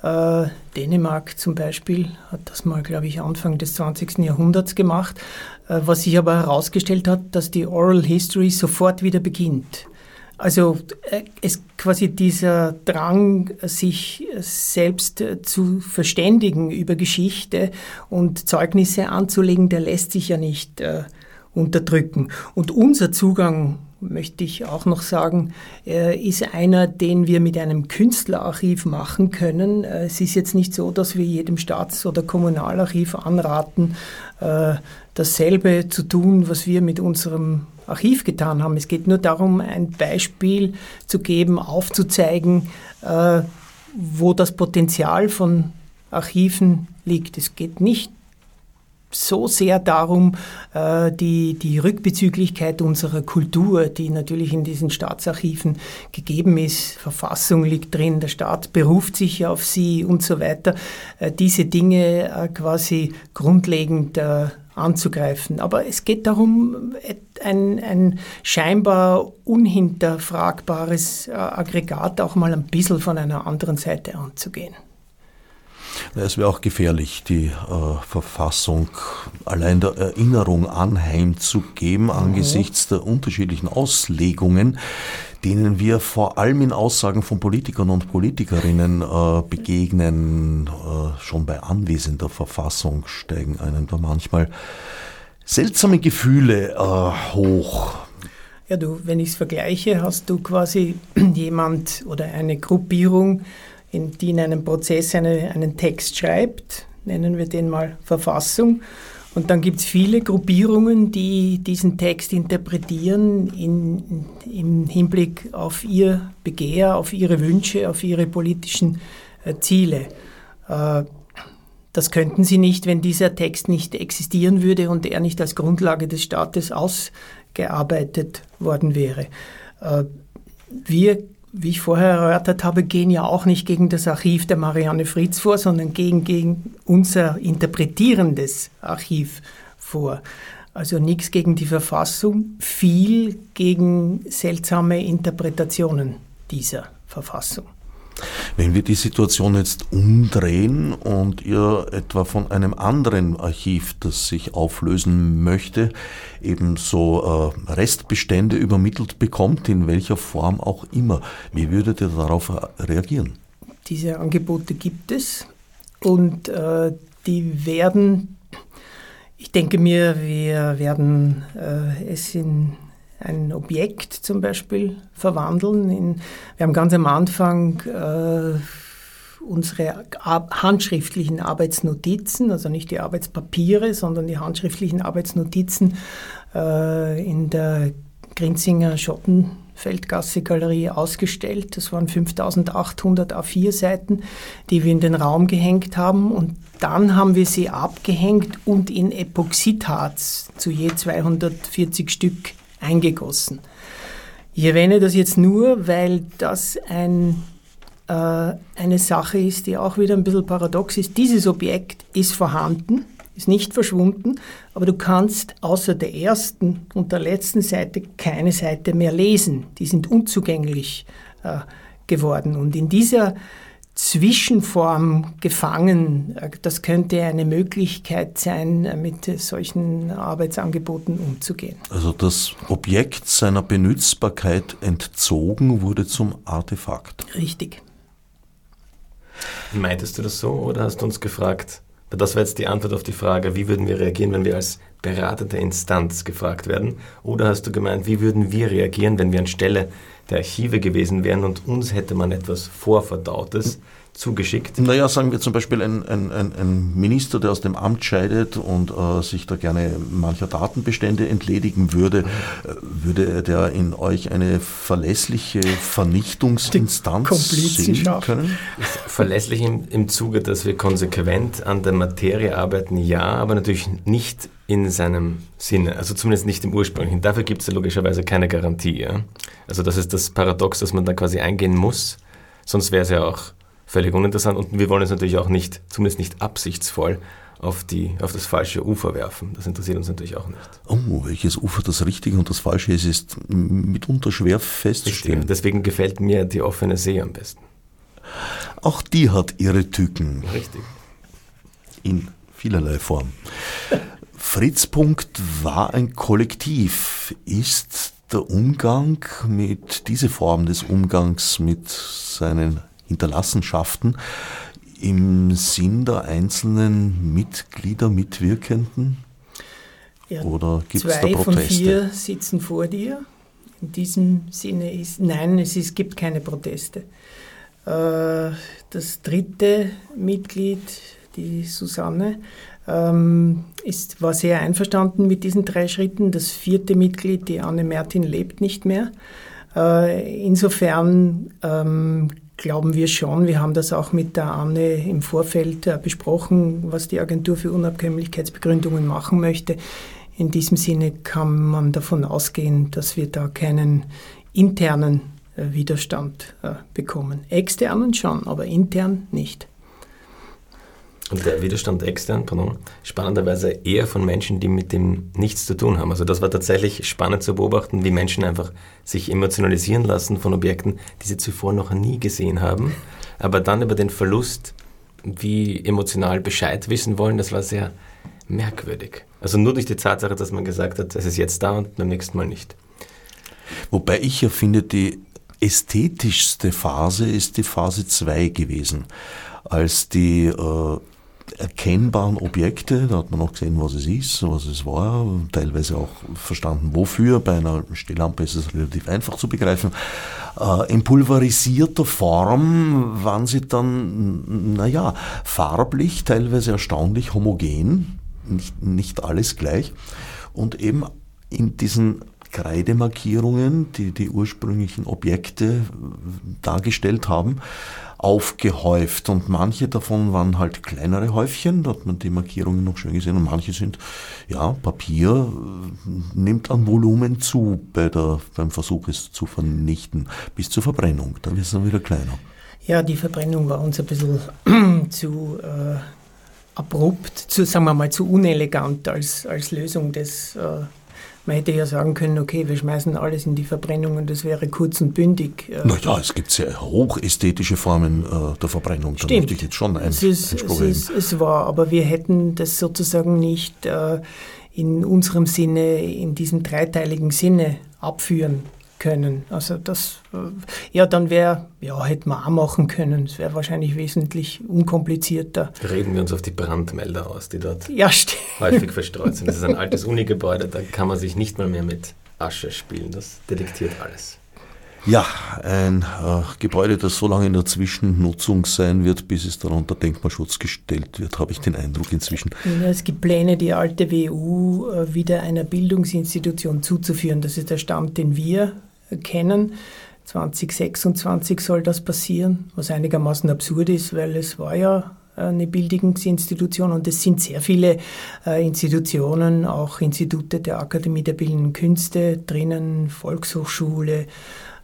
Äh, Dänemark zum Beispiel hat das mal, glaube ich, Anfang des 20. Jahrhunderts gemacht, äh, was sich aber herausgestellt hat, dass die Oral History sofort wieder beginnt. Also äh, es quasi dieser Drang, sich selbst zu verständigen über Geschichte und Zeugnisse anzulegen, der lässt sich ja nicht äh, unterdrücken. Und unser Zugang möchte ich auch noch sagen, ist einer, den wir mit einem Künstlerarchiv machen können. Äh, es ist jetzt nicht so, dass wir jedem Staats- oder Kommunalarchiv anraten, äh, dasselbe zu tun, was wir mit unserem Archiv getan haben. Es geht nur darum, ein Beispiel zu geben, aufzuzeigen, äh, wo das Potenzial von Archiven liegt. Es geht nicht so sehr darum, äh, die, die Rückbezüglichkeit unserer Kultur, die natürlich in diesen Staatsarchiven gegeben ist. Verfassung liegt drin, der Staat beruft sich auf sie und so weiter. Äh, diese Dinge äh, quasi grundlegend anzugreifen. Aber es geht darum, ein, ein scheinbar unhinterfragbares Aggregat auch mal ein bisschen von einer anderen Seite anzugehen. Es wäre auch gefährlich, die äh, Verfassung allein der Erinnerung anheimzugeben mhm. angesichts der unterschiedlichen Auslegungen, denen wir vor allem in Aussagen von Politikern und Politikerinnen äh, begegnen. Äh, schon bei anwesender Verfassung steigen einem da manchmal seltsame Gefühle äh, hoch. Ja, du, wenn ich es vergleiche, hast du quasi jemand oder eine Gruppierung, in, die in einem Prozess eine, einen Text schreibt, nennen wir den mal Verfassung. Und dann gibt es viele Gruppierungen, die diesen Text interpretieren in, im Hinblick auf ihr Begehr, auf ihre Wünsche, auf ihre politischen äh, Ziele. Äh, das könnten sie nicht, wenn dieser Text nicht existieren würde und er nicht als Grundlage des Staates ausgearbeitet worden wäre. Äh, wir wie ich vorher erörtert habe, gehen ja auch nicht gegen das Archiv der Marianne Fritz vor, sondern gegen, gegen unser interpretierendes Archiv vor. Also nichts gegen die Verfassung, viel gegen seltsame Interpretationen dieser Verfassung. Wenn wir die Situation jetzt umdrehen und ihr etwa von einem anderen Archiv, das sich auflösen möchte, eben so äh, Restbestände übermittelt bekommt, in welcher Form auch immer, wie würdet ihr darauf reagieren? Diese Angebote gibt es und äh, die werden, ich denke mir, wir werden äh, es in ein Objekt zum Beispiel verwandeln. In, wir haben ganz am Anfang äh, unsere handschriftlichen Arbeitsnotizen, also nicht die Arbeitspapiere, sondern die handschriftlichen Arbeitsnotizen äh, in der Grinzinger Schottenfeldgasse Galerie ausgestellt. Das waren 5800 A4-Seiten, die wir in den Raum gehängt haben. Und dann haben wir sie abgehängt und in Epoxidharz zu je 240 Stück eingegossen. Ich erwähne das jetzt nur, weil das ein, äh, eine Sache ist, die auch wieder ein bisschen paradox ist. Dieses Objekt ist vorhanden, ist nicht verschwunden, aber du kannst außer der ersten und der letzten Seite keine Seite mehr lesen. Die sind unzugänglich äh, geworden. Und in dieser Zwischenform gefangen. Das könnte eine Möglichkeit sein, mit solchen Arbeitsangeboten umzugehen. Also das Objekt seiner Benutzbarkeit entzogen wurde zum Artefakt. Richtig. Meintest du das so oder hast du uns gefragt, das war jetzt die Antwort auf die Frage, wie würden wir reagieren, wenn wir als beratende Instanz gefragt werden? Oder hast du gemeint, wie würden wir reagieren, wenn wir anstelle der Archive gewesen wären und uns hätte man etwas Vorverdautes zugeschickt? Naja, sagen wir zum Beispiel ein, ein, ein Minister, der aus dem Amt scheidet und äh, sich da gerne mancher Datenbestände entledigen würde, äh, würde der in euch eine verlässliche Vernichtungsinstanz sehen können? Verlässlich im, im Zuge, dass wir konsequent an der Materie arbeiten, ja, aber natürlich nicht in seinem Sinne, also zumindest nicht im ursprünglichen. Dafür gibt es ja logischerweise keine Garantie. Ja? Also das ist das Paradox, dass man da quasi eingehen muss, sonst wäre es ja auch völlig uninteressant und wir wollen es natürlich auch nicht, zumindest nicht absichtsvoll, auf, die, auf das falsche Ufer werfen. Das interessiert uns natürlich auch nicht. Oh, welches Ufer das richtige und das falsche ist, ist mitunter schwer festzustellen. Richtig. Deswegen gefällt mir die offene See am besten. Auch die hat ihre Tücken. Richtig. In vielerlei Form. Fritzpunkt war ein Kollektiv. Ist der Umgang mit, diese Form des Umgangs mit seinen Hinterlassenschaften im Sinn der einzelnen Mitglieder, Mitwirkenden? Ja, Oder gibt es da Proteste? Zwei von vier sitzen vor dir. In diesem Sinne ist, nein, es ist, gibt keine Proteste. Äh, das dritte Mitglied, die Susanne, ähm, ist, war sehr einverstanden mit diesen drei Schritten. Das vierte Mitglied, die Anne Mertin, lebt nicht mehr. Äh, insofern ähm, glauben wir schon, wir haben das auch mit der Anne im Vorfeld äh, besprochen, was die Agentur für Unabhängigkeitsbegründungen machen möchte. In diesem Sinne kann man davon ausgehen, dass wir da keinen internen äh, Widerstand äh, bekommen. Externen schon, aber intern nicht. Und der Widerstand extern, pardon, spannenderweise eher von Menschen, die mit dem nichts zu tun haben. Also das war tatsächlich spannend zu beobachten, wie Menschen einfach sich emotionalisieren lassen von Objekten, die sie zuvor noch nie gesehen haben, aber dann über den Verlust wie emotional Bescheid wissen wollen, das war sehr merkwürdig. Also nur durch die Tatsache, dass man gesagt hat, es ist jetzt da und beim nächsten Mal nicht. Wobei ich ja finde, die ästhetischste Phase ist die Phase 2 gewesen, als die äh, erkennbaren Objekte. Da hat man auch gesehen, was es ist, was es war, teilweise auch verstanden, wofür. Bei einer Stehlampe ist es relativ einfach zu begreifen. Äh, in pulverisierter Form waren sie dann, naja, farblich, teilweise erstaunlich homogen, nicht, nicht alles gleich. Und eben in diesen Kreidemarkierungen, die die ursprünglichen Objekte dargestellt haben, aufgehäuft. Und manche davon waren halt kleinere Häufchen, da hat man die Markierungen noch schön gesehen. Und manche sind, ja, Papier äh, nimmt an Volumen zu bei der, beim Versuch es zu vernichten, bis zur Verbrennung, dann wird es dann wieder kleiner. Ja, die Verbrennung war uns ein bisschen zu äh, abrupt, zu, sagen wir mal zu unelegant als, als Lösung des äh, man hätte ja sagen können, okay, wir schmeißen alles in die Verbrennung und das wäre kurz und bündig. Äh. Naja, es gibt sehr hochästhetische Formen äh, der Verbrennung. Da Stimmt. ich jetzt schon ein, es, ist, es, ist, es war, aber wir hätten das sozusagen nicht äh, in unserem Sinne, in diesem dreiteiligen Sinne abführen können. Also das, äh, ja, dann wäre, ja, hätten wir auch machen können. Es wäre wahrscheinlich wesentlich unkomplizierter. Reden wir uns auf die Brandmelder aus, die dort ja, häufig verstreut sind. Das ist ein altes Unigebäude, da kann man sich nicht mal mehr mit Asche spielen. Das detektiert alles. Ja, ein äh, Gebäude, das so lange in der Zwischennutzung sein wird, bis es dann unter Denkmalschutz gestellt wird, habe ich den Eindruck inzwischen. Ja, es gibt Pläne, die alte WU äh, wieder einer Bildungsinstitution zuzuführen. Das ist der Stand, den wir kennen. 2026 soll das passieren, was einigermaßen absurd ist, weil es war ja eine Bildungsinstitution und es sind sehr viele äh, Institutionen, auch Institute der Akademie der Bildenden Künste drinnen, Volkshochschule,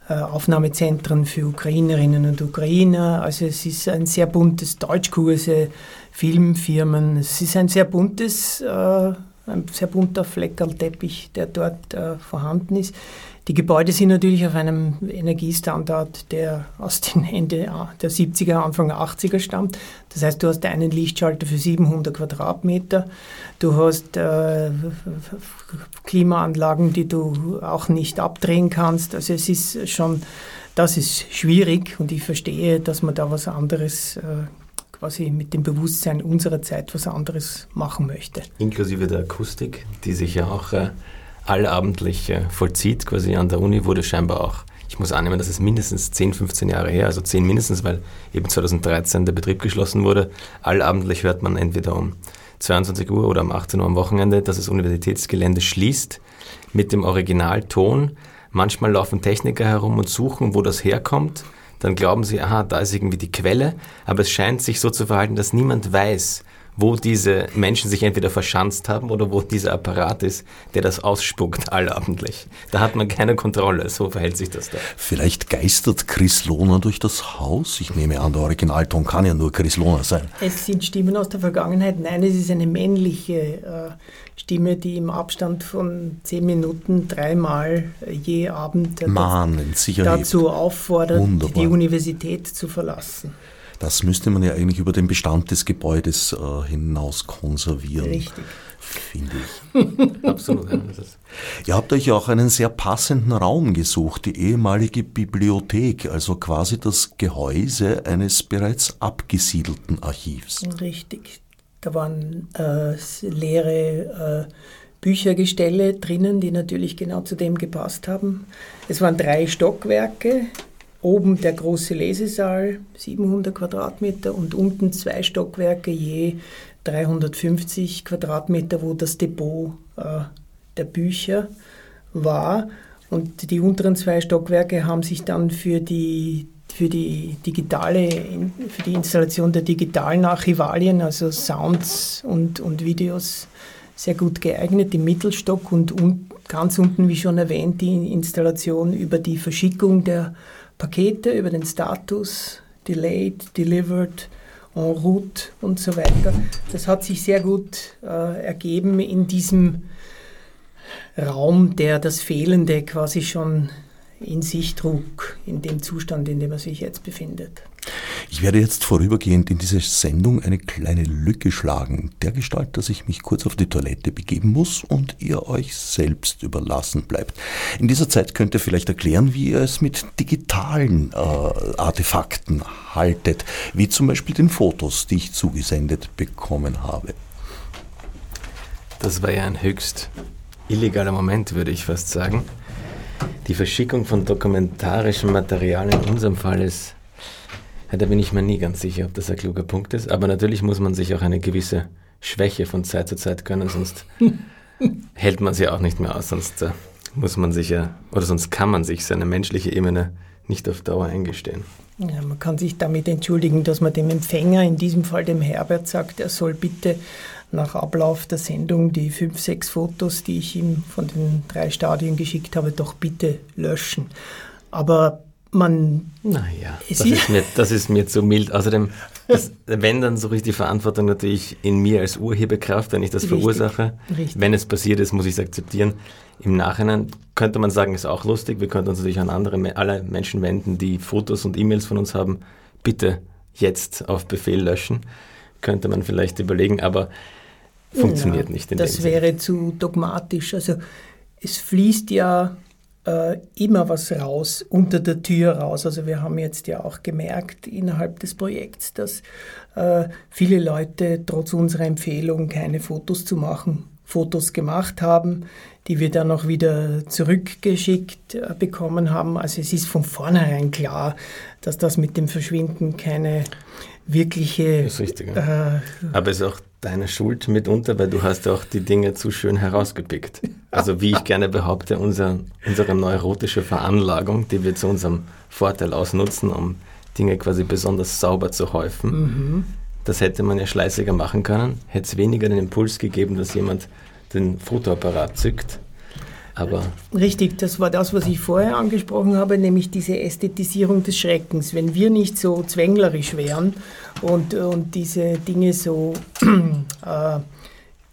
äh, Aufnahmezentren für Ukrainerinnen und Ukrainer. Also es ist ein sehr buntes Deutschkurse, Filmfirmen. Es ist ein sehr buntes, äh, ein sehr bunter Fleckerlteppich, der dort vorhanden ist. Die Gebäude sind natürlich auf einem Energiestandard, der aus den Ende der 70er, Anfang 80er stammt. Das heißt, du hast einen Lichtschalter für 700 Quadratmeter. Du hast äh, Klimaanlagen, die du auch nicht abdrehen kannst. Also es ist schon, das ist schwierig und ich verstehe, dass man da was anderes äh, quasi mit dem Bewusstsein unserer Zeit was anderes machen möchte. Inklusive der Akustik, die sich ja auch äh, allabendlich äh, vollzieht, quasi an der Uni, wurde scheinbar auch, ich muss annehmen, dass es mindestens 10, 15 Jahre her, also 10 mindestens, weil eben 2013 der Betrieb geschlossen wurde. Allabendlich hört man entweder um 22 Uhr oder um 18 Uhr am Wochenende, dass das Universitätsgelände schließt mit dem Originalton. Manchmal laufen Techniker herum und suchen, wo das herkommt. Dann glauben sie, aha, da ist irgendwie die Quelle. Aber es scheint sich so zu verhalten, dass niemand weiß, wo diese Menschen sich entweder verschanzt haben oder wo dieser Apparat ist, der das ausspuckt allabendlich. Da hat man keine Kontrolle, so verhält sich das da. Vielleicht geistert Chris Lohner durch das Haus? Ich nehme an, der Originalton kann ja nur Chris Lohner sein. Es sind Stimmen aus der Vergangenheit. Nein, es ist eine männliche äh, Stimme, die im Abstand von zehn Minuten dreimal je Abend Mahnen, dazu auffordert, Wunderbar. die Universität zu verlassen. Das müsste man ja eigentlich über den Bestand des Gebäudes äh, hinaus konservieren. Richtig. Finde ich. Absolut. Ihr habt euch ja auch einen sehr passenden Raum gesucht, die ehemalige Bibliothek, also quasi das Gehäuse eines bereits abgesiedelten Archivs. Richtig. Da waren äh, leere äh, Büchergestelle drinnen, die natürlich genau zu dem gepasst haben. Es waren drei Stockwerke, Oben der große Lesesaal, 700 Quadratmeter und unten zwei Stockwerke je 350 Quadratmeter, wo das Depot äh, der Bücher war. Und die unteren zwei Stockwerke haben sich dann für die, für die digitale, für die Installation der digitalen Archivalien, also Sounds und, und Videos, sehr gut geeignet. Im Mittelstock und un, ganz unten, wie schon erwähnt, die Installation über die Verschickung der Pakete über den Status, delayed, delivered, en route und so weiter. Das hat sich sehr gut äh, ergeben in diesem Raum, der das Fehlende quasi schon in sich trug, in dem Zustand, in dem er sich jetzt befindet. Ich werde jetzt vorübergehend in diese Sendung eine kleine Lücke schlagen, der Gestalt, dass ich mich kurz auf die Toilette begeben muss und ihr euch selbst überlassen bleibt. In dieser Zeit könnt ihr vielleicht erklären, wie ihr es mit digitalen äh, Artefakten haltet, wie zum Beispiel den Fotos, die ich zugesendet bekommen habe. Das war ja ein höchst illegaler Moment, würde ich fast sagen. Die Verschickung von dokumentarischem Material in unserem Fall ist, da bin ich mir nie ganz sicher, ob das ein kluger Punkt ist. Aber natürlich muss man sich auch eine gewisse Schwäche von Zeit zu Zeit gönnen, sonst hält man sie auch nicht mehr aus, sonst äh, muss man sich ja, oder sonst kann man sich seine menschliche Ebene nicht auf Dauer eingestehen. Ja, man kann sich damit entschuldigen, dass man dem Empfänger, in diesem Fall dem Herbert, sagt, er soll bitte nach Ablauf der Sendung die fünf, sechs Fotos, die ich ihm von den drei Stadien geschickt habe, doch bitte löschen. Aber man. Naja, das ist, mir, das ist mir zu mild. Außerdem, das, wenn, dann suche ich die Verantwortung natürlich in mir als Urheberkraft, wenn ich das Richtig. verursache. Richtig. Wenn es passiert ist, muss ich es akzeptieren. Im Nachhinein könnte man sagen, ist auch lustig. Wir könnten uns natürlich an andere, alle Menschen wenden, die Fotos und E-Mails von uns haben. Bitte jetzt auf Befehl löschen. Könnte man vielleicht überlegen, aber funktioniert ja, nicht. In das wäre Sinn. zu dogmatisch. Also es fließt ja äh, immer was raus, unter der Tür raus. Also wir haben jetzt ja auch gemerkt innerhalb des Projekts, dass äh, viele Leute trotz unserer Empfehlung keine Fotos zu machen, Fotos gemacht haben, die wir dann auch wieder zurückgeschickt äh, bekommen haben. Also es ist von vornherein klar, dass das mit dem Verschwinden keine wirkliche... Das ist richtig. Ja. Äh, Aber es ist auch deine Schuld mitunter, weil du hast auch die Dinge zu schön herausgepickt. Also wie ich gerne behaupte, unser, unsere neurotische Veranlagung, die wir zu unserem Vorteil ausnutzen, um Dinge quasi besonders sauber zu häufen, mhm. das hätte man ja schleißiger machen können, hätte es weniger den Impuls gegeben, dass jemand den Fotoapparat zückt aber Richtig, das war das, was ich vorher angesprochen habe, nämlich diese Ästhetisierung des Schreckens. Wenn wir nicht so zwänglerisch wären und, und diese Dinge so äh,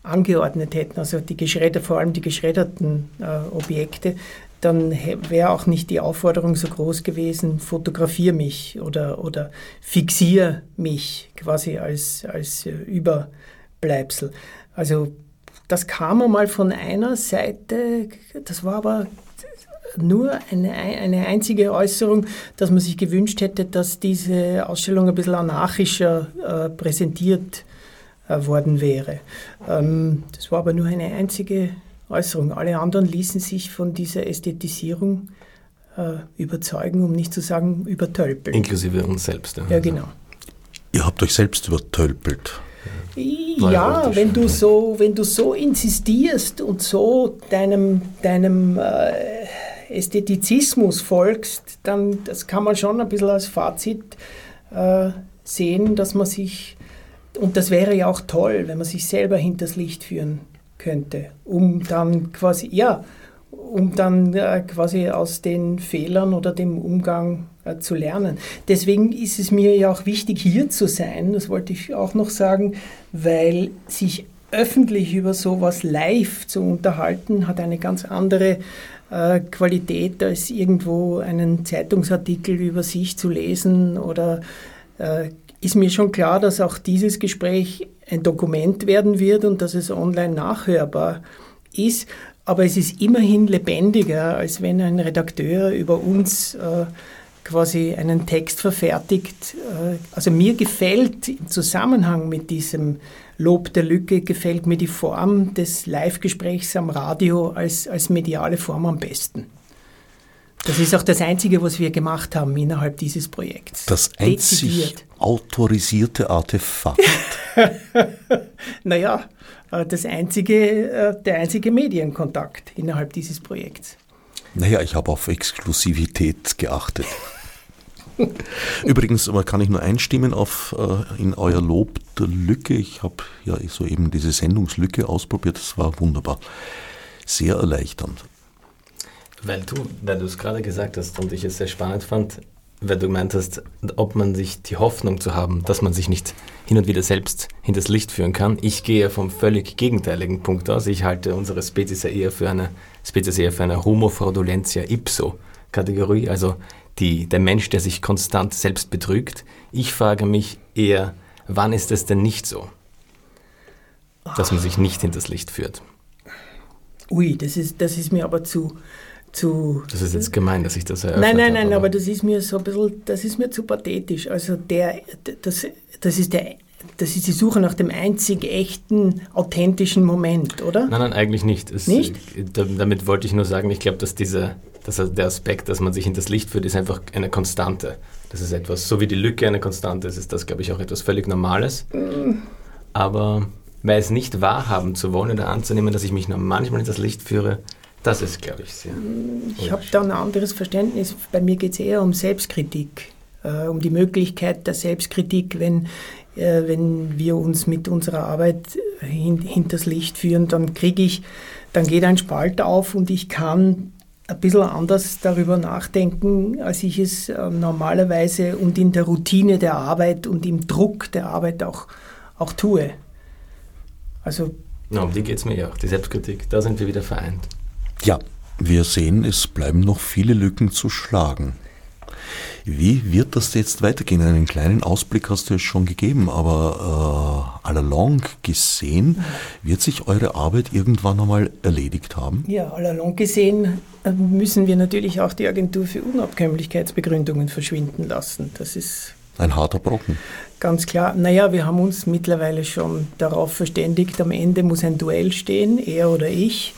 angeordnet hätten, also die geschredder, vor allem die geschredderten äh, Objekte, dann wäre auch nicht die Aufforderung so groß gewesen, fotografiere mich oder, oder fixiere mich quasi als, als äh, Überbleibsel. Also das kam einmal von einer Seite, das war aber nur eine, eine einzige Äußerung, dass man sich gewünscht hätte, dass diese Ausstellung ein bisschen anarchischer äh, präsentiert äh, worden wäre. Ähm, das war aber nur eine einzige Äußerung. Alle anderen ließen sich von dieser Ästhetisierung äh, überzeugen, um nicht zu sagen übertölpeln. Inklusive uns selbst. Ja, ja genau. Ihr habt euch selbst übertölpelt. Ja, wenn du so, wenn du so insistierst und so deinem, deinem äh, Ästhetizismus folgst, dann das kann man schon ein bisschen als Fazit äh, sehen, dass man sich, und das wäre ja auch toll, wenn man sich selber hinters Licht führen könnte, um dann quasi, ja, um dann äh, quasi aus den Fehlern oder dem Umgang zu lernen. Deswegen ist es mir ja auch wichtig, hier zu sein, das wollte ich auch noch sagen, weil sich öffentlich über sowas live zu unterhalten, hat eine ganz andere äh, Qualität, als irgendwo einen Zeitungsartikel über sich zu lesen oder äh, ist mir schon klar, dass auch dieses Gespräch ein Dokument werden wird und dass es online nachhörbar ist. Aber es ist immerhin lebendiger, als wenn ein Redakteur über uns äh, quasi einen Text verfertigt. Äh, also mir gefällt im Zusammenhang mit diesem Lob der Lücke, gefällt mir die Form des Live-Gesprächs am Radio als, als mediale Form am besten. Das ist auch das Einzige, was wir gemacht haben innerhalb dieses Projekts. Das einzig autorisierte Artefakt. naja, äh, das einzige, äh, der einzige Medienkontakt innerhalb dieses Projekts. Naja, ich habe auf Exklusivität geachtet. Übrigens kann ich nur einstimmen auf äh, in euer Lob der Lücke. Ich habe ja soeben diese Sendungslücke ausprobiert. Das war wunderbar. Sehr erleichternd. Weil du, weil du es gerade gesagt hast und ich es sehr spannend fand, weil du gemeint hast, ob man sich die Hoffnung zu haben, dass man sich nicht hin und wieder selbst hinters Licht führen kann. Ich gehe vom völlig gegenteiligen Punkt aus. Ich halte unsere Spezies eher für eine Spezies eher für eine Homo fraudulentia ipso Kategorie, also die, der Mensch, der sich konstant selbst betrügt. Ich frage mich eher, wann ist es denn nicht so, dass man sich nicht hinters Licht führt? Ui, das ist, das ist mir aber zu, zu. Das ist jetzt gemein, dass ich das eröffnet Nein, nein, nein, habe, aber das ist mir so ein bisschen, das ist mir zu pathetisch. Also der, das, das ist der, das ist die Suche nach dem einzig echten, authentischen Moment, oder? Nein, nein, eigentlich nicht. Es, Nicht? da- Damit wollte ich nur sagen, ich glaube, dass dieser, dass der Aspekt, dass man sich hinters Licht führt, ist einfach eine Konstante. Das ist etwas, so wie die Lücke eine Konstante ist, ist das, glaube ich, auch etwas völlig Normales. Aber weil es nicht wahrhaben zu wollen oder anzunehmen, dass ich mich nur manchmal hinters Licht führe, das ist, glaube ich, sehr. Ich habe da ein anderes Verständnis. Bei mir geht es eher um Selbstkritik, äh, um die Möglichkeit der Selbstkritik, wenn, äh, wenn wir uns mit unserer Arbeit hin, hinters Licht führen, dann kriege ich, dann geht ein Spalt auf und ich kann ein bisschen anders darüber nachdenken, als ich es äh, normalerweise und in der Routine der Arbeit und im Druck der Arbeit auch, auch tue. Also Na, um die geht es mir ja auch, die Selbstkritik. Da sind wir wieder vereint. Ja, wir sehen, es bleiben noch viele Lücken zu schlagen. Wie wird das jetzt weitergehen? Einen kleinen Ausblick hast du jetzt schon gegeben, aber äh, allalong gesehen, wird sich eure Arbeit irgendwann einmal erledigt haben? Ja, allalong gesehen äh, müssen wir natürlich auch die Agentur für Unabkömmlichkeitsbegründungen verschwinden lassen. Das ist Ein harter Brocken. ganz klar. Naja, wir haben uns mittlerweile schon darauf verständigt, am Ende muss ein Duell stehen, er oder ich.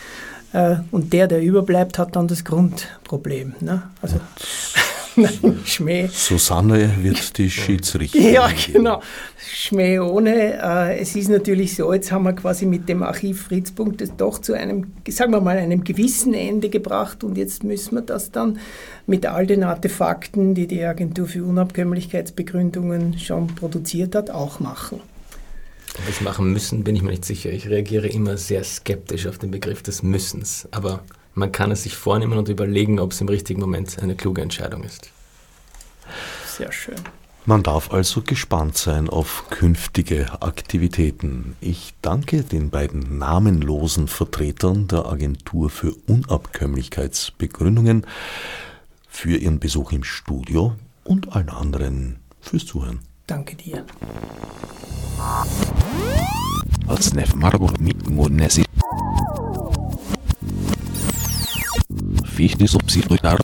Äh, Und der, der überbleibt, hat dann das Grundproblem. Ne? Also, nein, Schmäh. Susanne wird die Schiedsrichterin. Ja, genau. Schmäh ohne. Äh, es ist natürlich so, jetzt haben wir quasi mit dem Archiv Fritzpunkt das doch zu einem, sagen wir mal, einem gewissen Ende gebracht und jetzt müssen wir das dann mit all den Artefakten, die die Agentur für Unabkömmlichkeitsbegründungen schon produziert hat, auch machen. Es machen müssen, bin ich mir nicht sicher. Ich reagiere immer sehr skeptisch auf den Begriff des Müssens. Aber man kann es sich vornehmen und überlegen, ob es im richtigen Moment eine kluge Entscheidung ist. Sehr schön. Man darf also gespannt sein auf künftige Aktivitäten. Ich danke den beiden namenlosen Vertretern der Agentur für Unabkömmlichkeitsbegründungen für ihren Besuch im Studio und allen anderen fürs Zuhören. Danke dir. Fichtis obsidruitar.